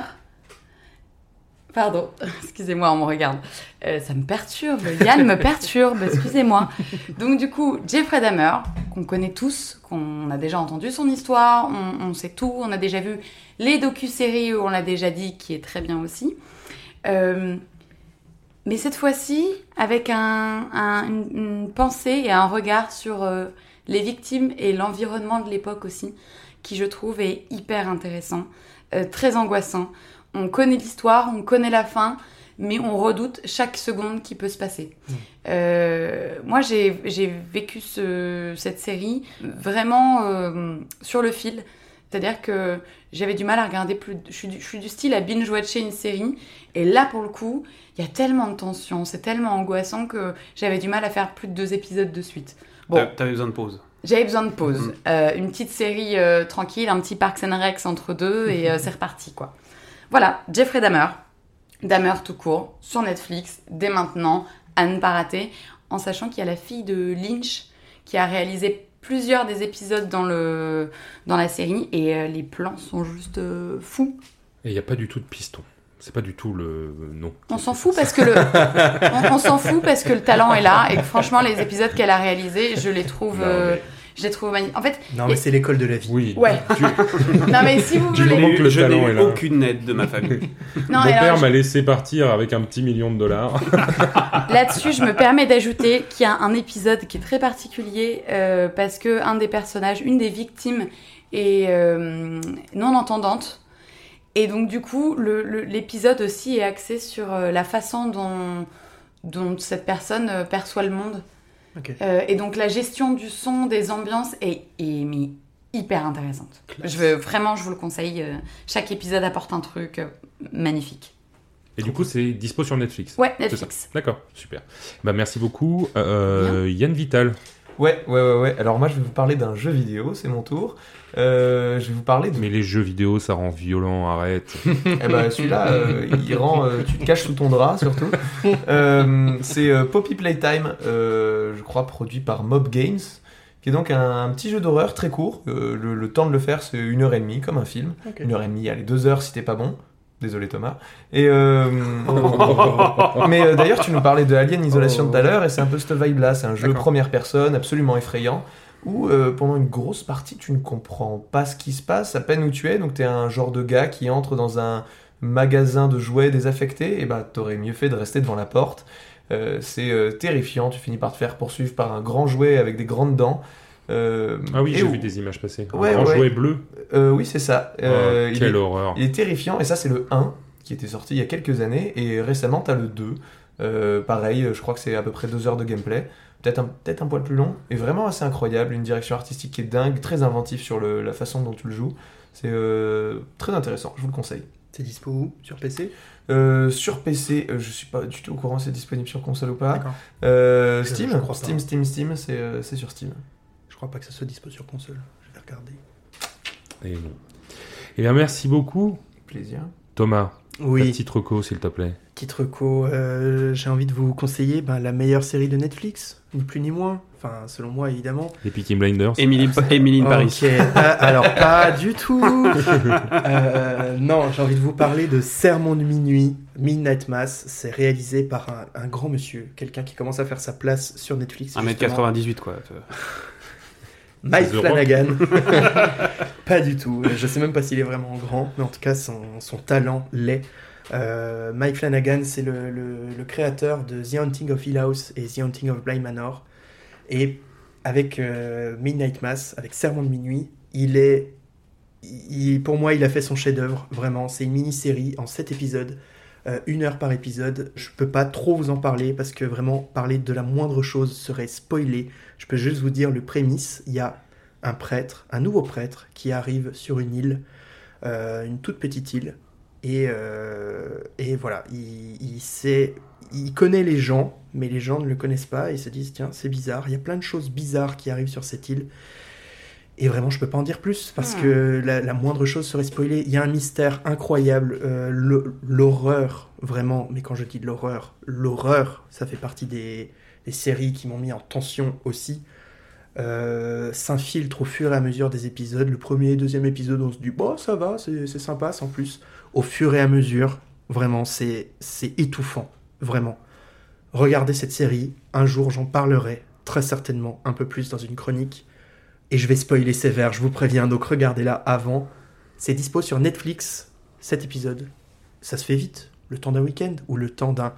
Pardon, excusez-moi, on me regarde. Euh, ça me perturbe, Yann me perturbe, excusez-moi. Donc du coup, Jeffrey Dahmer, qu'on connaît tous, qu'on a déjà entendu son histoire, on, on sait tout, on a déjà vu les docu-séries, on l'a déjà dit, qui est très bien aussi. Euh, mais cette fois-ci, avec un, un- une, pensée et un regard sur euh, les victimes et l'environnement de l'époque aussi, qui je trouve est hyper intéressant, euh, très angoissant. On connaît l'histoire, on connaît la fin, mais on redoute chaque seconde qui peut se passer. Euh, moi, j'ai vécu ce- cette série vraiment sur le fil. C'est-à-dire que j'avais du mal à regarder plus. Je suis, du, je suis du style à binge-watcher une série. Et là, pour le coup, il y a tellement de tension, c'est tellement angoissant que j'avais du mal à faire plus de deux épisodes de suite. Bon, T'a- T'avais besoin de pause. j'avais besoin de pause. Mhm. Euh, une petite série euh, tranquille, un petit Parks and Rex entre deux et euh, c'est reparti quoi. Voilà, Jeffrey Dahmer. Dahmer tout court, sur Netflix, dès maintenant, à ne pas rater, en sachant qu'il y a la fille de Lynch qui a réalisé plusieurs des épisodes dans, le, dans la série et euh, les plans sont juste euh, fous. Et il n'y a pas du tout de piston. C'est pas du tout le non. On s'en fout parce que le on, on s'en fout parce que le talent est là et que franchement les épisodes qu'elle a réalisés, je les trouve Non, euh, mais- je les trouve magnifiques. En fait, Non, mais c'est l'école de la vie. Oui. Ouais. Tu- non mais si vous Du voulez moment que le je talent n'ai est eu là. aucune aide de ma famille. Non, Mon père je- m'a laissé partir avec un petit million de dollars. Là-dessus, je me permets d'ajouter qu'il y a un épisode qui est très particulier euh, parce que un des personnages, une des victimes, est euh, non entendante. Et donc, du coup, le- le- l'épisode aussi est axé sur euh, la façon dont, dont cette personne euh, perçoit le monde. Euh, et donc, la gestion du son, des ambiances est, est, mais hyper intéressante. Je veux, vraiment, je vous le conseille. euh, chaque épisode apporte un truc euh, magnifique. Et du coup, c'est dispo sur Netflix. Ouais, C'est ça. Netflix. D'accord, super. Bah merci beaucoup. Euh, Yann Vital. Ouais, ouais, ouais, ouais. Alors moi, je vais vous parler d'un jeu vidéo, c'est mon tour. Euh, je vais vous parler de... Mais les jeux vidéo, ça rend violent, arrête. Eh ben, celui-là, euh, il rend... euh, tu te caches sous ton drap, surtout. Euh, c'est euh, Poppy Playtime, euh, je crois, produit par Mob Games, qui est donc un, un petit jeu d'horreur très court. Euh, le, le temps de le faire, c'est une heure et demie, comme un film. Une heure et demie, allez, deux heures si t'es pas bon. Désolé Thomas. Et euh, mais euh, d'ailleurs, tu nous parlais de Alien Isolation tout à l'heure, et c'est un peu cette vibe-là. C'est un jeu première personne, absolument effrayant, où euh, pendant une grosse partie, tu ne comprends pas ce qui se passe, à peine où tu es. Donc, t'es un genre de gars qui entre dans un magasin de jouets désaffectés, et bah, t'aurais mieux fait de rester devant la porte. C'est terrifiant. Tu finis par te faire poursuivre par un grand jouet avec des grandes dents. Euh, Ah oui, j'ai où- vu des images passer. Un Ouais, grand ouais. jouet bleu. Euh, oui, c'est ça. Euh, Oh, il quelle est- horreur. il est terrifiant, et ça c'est le 1. qui était sorti il y a quelques années, et récemment, tu as le 2. Euh, pareil, je crois que c'est à peu près deux heures de gameplay. Peut-être un, peut un poil plus long, et vraiment assez incroyable. Une direction artistique qui est dingue, très inventif sur le- la façon dont tu le joues. C'est euh, très intéressant, je vous le conseille. C'est dispo où? Sur PC Euh, sur PC, euh, je suis pas du tout au courant si c'est disponible sur console ou pas. Euh, Steam, je crois pas. Steam, Steam, Steam, c'est euh, c'est sur Steam. Je crois pas que ça soit dispo sur console. Je vais regarder. Et non. Eh bien, merci beaucoup, Plaisir. Thomas. Oui, petite reco, s'il te plaît. titre co, euh, j'ai envie de vous conseiller ben, la meilleure série de Netflix, ni plus ni moins. Enfin, selon moi, évidemment. Les Peaky Blinders. Emily, Emily in Paris. Ok, ah, alors pas du tout. Euh, non, j'ai envie de vous parler de Sermon de minuit, Midnight Mass. C'est réalisé par un, un grand monsieur, quelqu'un qui commence à faire sa place sur Netflix. justement. 1m98 quoi. Mike Flanagan. pas du tout. Je sais même pas s'il est vraiment grand, mais en tout cas, son, son talent l'est. Euh, Mike Flanagan, c'est le, le- le créateur de The Haunting of Hill House et The Haunting of Bly Manor. Et avec euh, Midnight Mass, avec Sermon de minuit, il est. il- pour moi, il a fait son chef-d'œuvre, vraiment. C'est une mini-série en 7 épisodes, euh, une heure par épisode. Je peux pas trop vous en parler parce que vraiment, parler de la moindre chose serait spoilé. Je peux juste vous dire le prémisse. Il y a un prêtre, un nouveau prêtre, qui arrive sur une île, euh, une toute petite île. Et, euh, et voilà, il, il sait, il connaît les gens, mais les gens ne le connaissent pas et se disent tiens, c'est bizarre. Il y a plein de choses bizarres qui arrivent sur cette île. Et vraiment, je peux pas en dire plus parce Hmm. que la, la moindre chose serait spoilée. Il y a un mystère incroyable, euh, l'horreur, vraiment. Mais quand je dis de l'horreur, l'horreur, ça fait partie des, des séries qui m'ont mis en tension aussi. Euh, s'infiltre au fur et à mesure des épisodes. Le premier et deuxième épisode, on se dit, bon, ça va, c'est sympa, sans plus. Au fur et à mesure, vraiment, c'est étouffant, vraiment. Regardez cette série, un jour j'en parlerai, très certainement, un peu plus dans une chronique. Et je vais spoiler sévère, je vous préviens, donc regardez-la avant. C'est dispo sur Netflix, cet épisode. Ça se fait vite, le temps d'un week-end ou le temps d'un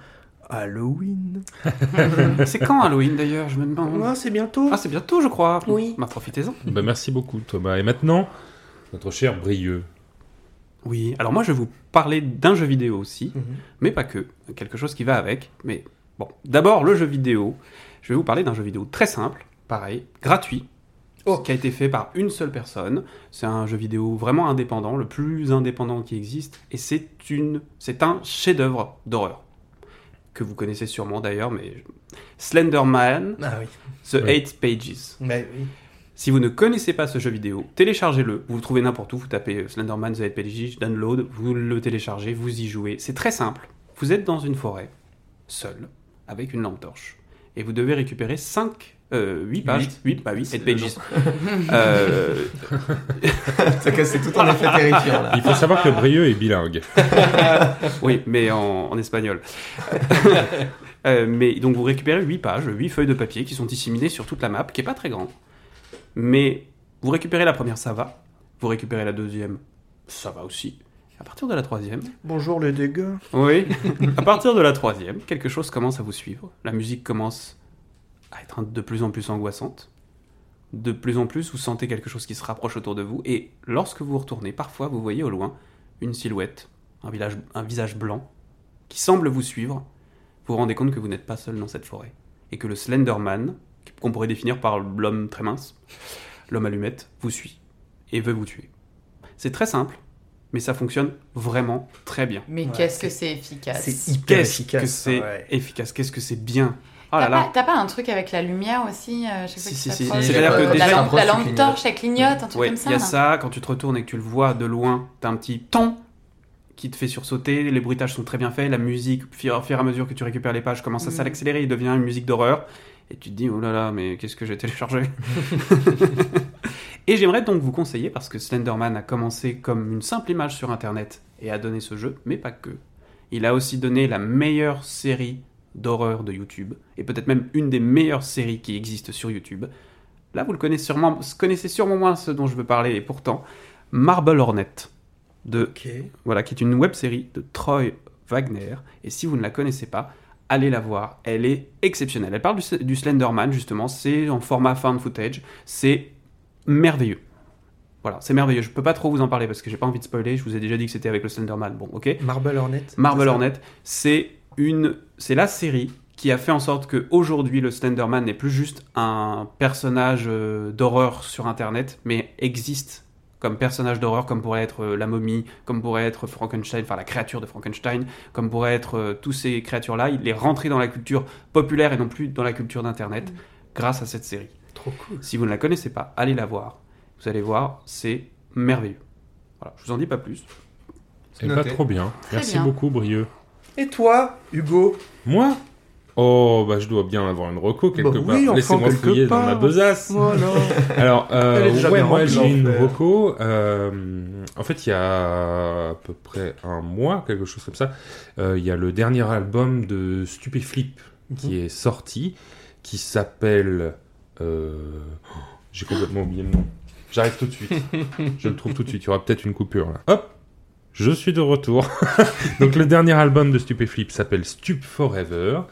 Halloween. C'est quand Halloween d'ailleurs Je me demande? Ah, c'est bientôt. Ah, c'est bientôt, je crois. Oui. Bah, profitez-en. Bah, merci beaucoup, Thomas. Et maintenant, notre cher Brieux. Oui, alors moi je vais vous parler d'un jeu vidéo aussi, Mhm. mais pas que. Quelque chose qui va avec. Mais bon, d'abord le jeu vidéo. Je vais vous parler d'un jeu vidéo très simple, pareil, gratuit, Oh. qui a été fait par une seule personne. C'est un jeu vidéo vraiment indépendant, le plus indépendant qui existe, et c'est une, c'est un chef-d'œuvre d'horreur que vous connaissez sûrement d'ailleurs, mais Slenderman, Ah oui. The Oui. Eight Pages. Mais oui. Si vous ne connaissez pas ce jeu vidéo, téléchargez-le. Vous le trouvez n'importe où. Vous tapez euh, Slenderman The Eight Pages, download, vous le téléchargez, vous y jouez. C'est très simple. Vous êtes dans une forêt, seul, avec une lampe torche, et vous devez récupérer 5, euh, 8 pages. Huit. 8, bah oui, C'est 8 pages. Euh, Ça casse tout en effet terrifiant là. Il faut savoir que Brieux est bilingue. oui, mais en, en espagnol. Euh, mais donc vous récupérez 8 pages, 8 feuilles de papier qui sont disséminées sur toute la map, qui est pas très grande. Mais vous récupérez la première, ça va. Vous récupérez la deuxième, ça va aussi. À partir de la troisième, Bonjour le dégât. oui, à partir de la troisième, quelque chose commence à vous suivre. La musique commence à être de plus en plus angoissante. De plus en plus, vous sentez quelque chose qui se rapproche autour de vous. Et lorsque vous retournez, parfois, vous voyez au loin une silhouette, un, village, un visage blanc, qui semble vous suivre. Vous vous rendez compte que vous n'êtes pas seul dans cette forêt. Et que le Slenderman, qu'on pourrait définir par l'homme très mince, l'homme allumette, vous suit. Et veut vous tuer. C'est très simple, mais ça fonctionne vraiment très bien. Mais Ouais, qu'est-ce que c'est- efficace? C'est hyper Qu'est-ce efficace. que c'est ouais. efficace, qu'est-ce que c'est bien? Oh là T'as pas, là. t'as pas un truc avec la lumière aussi euh, Si, C'est-à-dire euh, que déjà- la lampe, la torche, elle clignote, un truc Ouais, comme il ça. y a là. ça, quand tu te retournes et que tu le vois de loin, t'as un petit ton qui te fait sursauter, les bruitages sont très bien faits, la musique, au fur, et à mesure que tu récupères les pages, commence à Mhm. s'accélérer, il devient une musique d'horreur, et tu te dis, oh là là, mais qu'est-ce que j'ai téléchargé Et j'aimerais donc vous conseiller, parce que Slenderman a commencé comme une simple image sur Internet et a donné ce jeu, mais pas que. Il a aussi donné la meilleure série d'horreur de YouTube, et peut-être même une des meilleures séries qui existent sur YouTube. Là, vous le connaissez sûrement, connaissez sûrement moins ce dont je veux parler, et pourtant, Marble Hornet, de, voilà, qui est une web série de Troy Wagner, et si vous ne la connaissez pas, allez la voir, elle est exceptionnelle. Elle parle du, du Slenderman, justement, c'est en format found footage, c'est merveilleux. Voilà, c'est merveilleux. Je peux pas trop vous en parler parce que j'ai pas envie de spoiler. Je vous ai déjà dit que c'était avec le Slenderman. Bon, ok. Marble Hornet. Marble Hornet, c'est une, c'est la série qui a fait en sorte que aujourd'hui le Slenderman n'est plus juste un personnage euh, d'horreur sur Internet, mais existe comme personnage d'horreur, comme pourrait être euh, la momie, comme pourrait être Frankenstein, enfin la créature de Frankenstein, comme pourrait être euh, tous ces créatures-là. Il est rentré dans la culture populaire et non plus dans la culture d'Internet grâce à cette série. Trop cool. Si vous ne la connaissez pas, allez la voir. Vous allez voir, c'est merveilleux. Voilà, je vous en dis pas plus. C'est pas trop bien. Très Merci bien. beaucoup, Brieux. Et toi, Hugo Moi Oh, bah je dois bien avoir une reco quelque Bah part. oui, Laissez-moi fouiller dans ma besace. Voilà. Alors, euh, ouais, moi j'ai une reco. euh, en fait, il y a à peu près un mois, quelque chose comme ça, euh, il y a le dernier album de Stupéflip qui est sorti, qui s'appelle. oh, J'ai complètement oublié le nom. J'arrive tout de suite. Je le trouve tout de suite. Il y aura peut-être une coupure là. Hop je suis de retour. Donc le dernier album de Stupéflip s'appelle Stup Forever.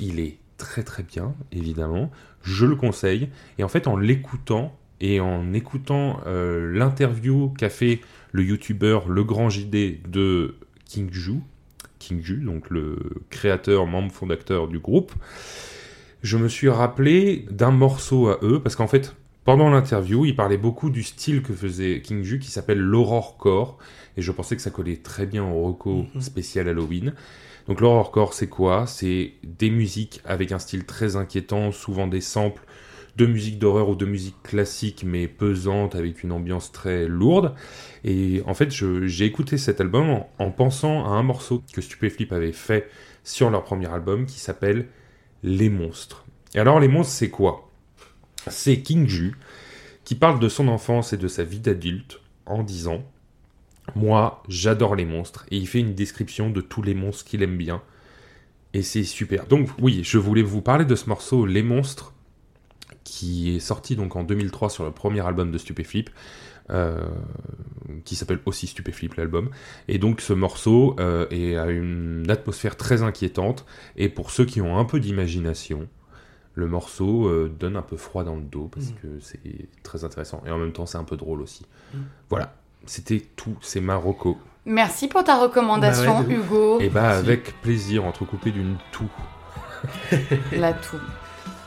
Il est très très bien, évidemment. Je le conseille. Et en fait, en l'écoutant et en écoutant euh, l'interview qu'a fait le youtubeur Le Grand JD de King Ju, King Ju, donc le créateur, membre fondateur du groupe, je me suis rappelé d'un morceau à eux, parce qu'en fait, pendant l'interview, il parlait beaucoup du style que faisait King Ju, qui s'appelle l'horrorcore, et je pensais que ça collait très bien au reco Mhm. spécial Halloween. Donc l'horrorcore, c'est quoi? C'est des musiques avec un style très inquiétant, souvent des samples de musique d'horreur ou de musique classique, mais pesante, avec une ambiance très lourde. Et en fait, j'ai écouté cet album en, en pensant à un morceau que Stupéflip avait fait sur leur premier album, qui s'appelle Les Monstres. Et alors, Les Monstres, c'est quoi? C'est King Ju, qui parle de son enfance et de sa vie d'adulte en disant Moi, j'adore les monstres. Et il fait une description de tous les monstres qu'il aime bien. Et c'est super. Donc, oui, je voulais vous parler de ce morceau, Les Monstres, qui est sorti donc en 2003 sur le premier album de Stupéflip. euh, qui s'appelle aussi Stupéflip l'album et donc ce morceau euh, a une atmosphère très inquiétante et pour ceux qui ont un peu d'imagination le morceau euh, donne un peu froid dans le dos parce Mhm. que c'est très intéressant et en même temps c'est un peu drôle aussi Mhm. voilà c'était tout c'est Marocco Merci pour ta recommandation, Bah ouais, Hugo. et bah avec plaisir entrecoupé d'une toux La toux.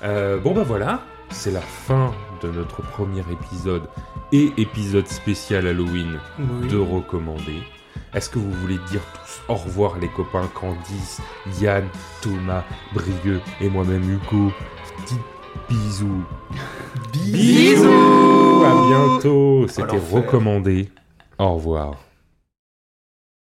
Euh, bon bah voilà, c'est la fin de notre premier épisode et épisode spécial Halloween Oui. de recommander. Est-ce que vous voulez dire tous au revoir les copains Candice, Yann, Thomas, Brieux et moi-même Hugo? Petit bisous. Bisous À bientôt. C'était recommandé. Au revoir.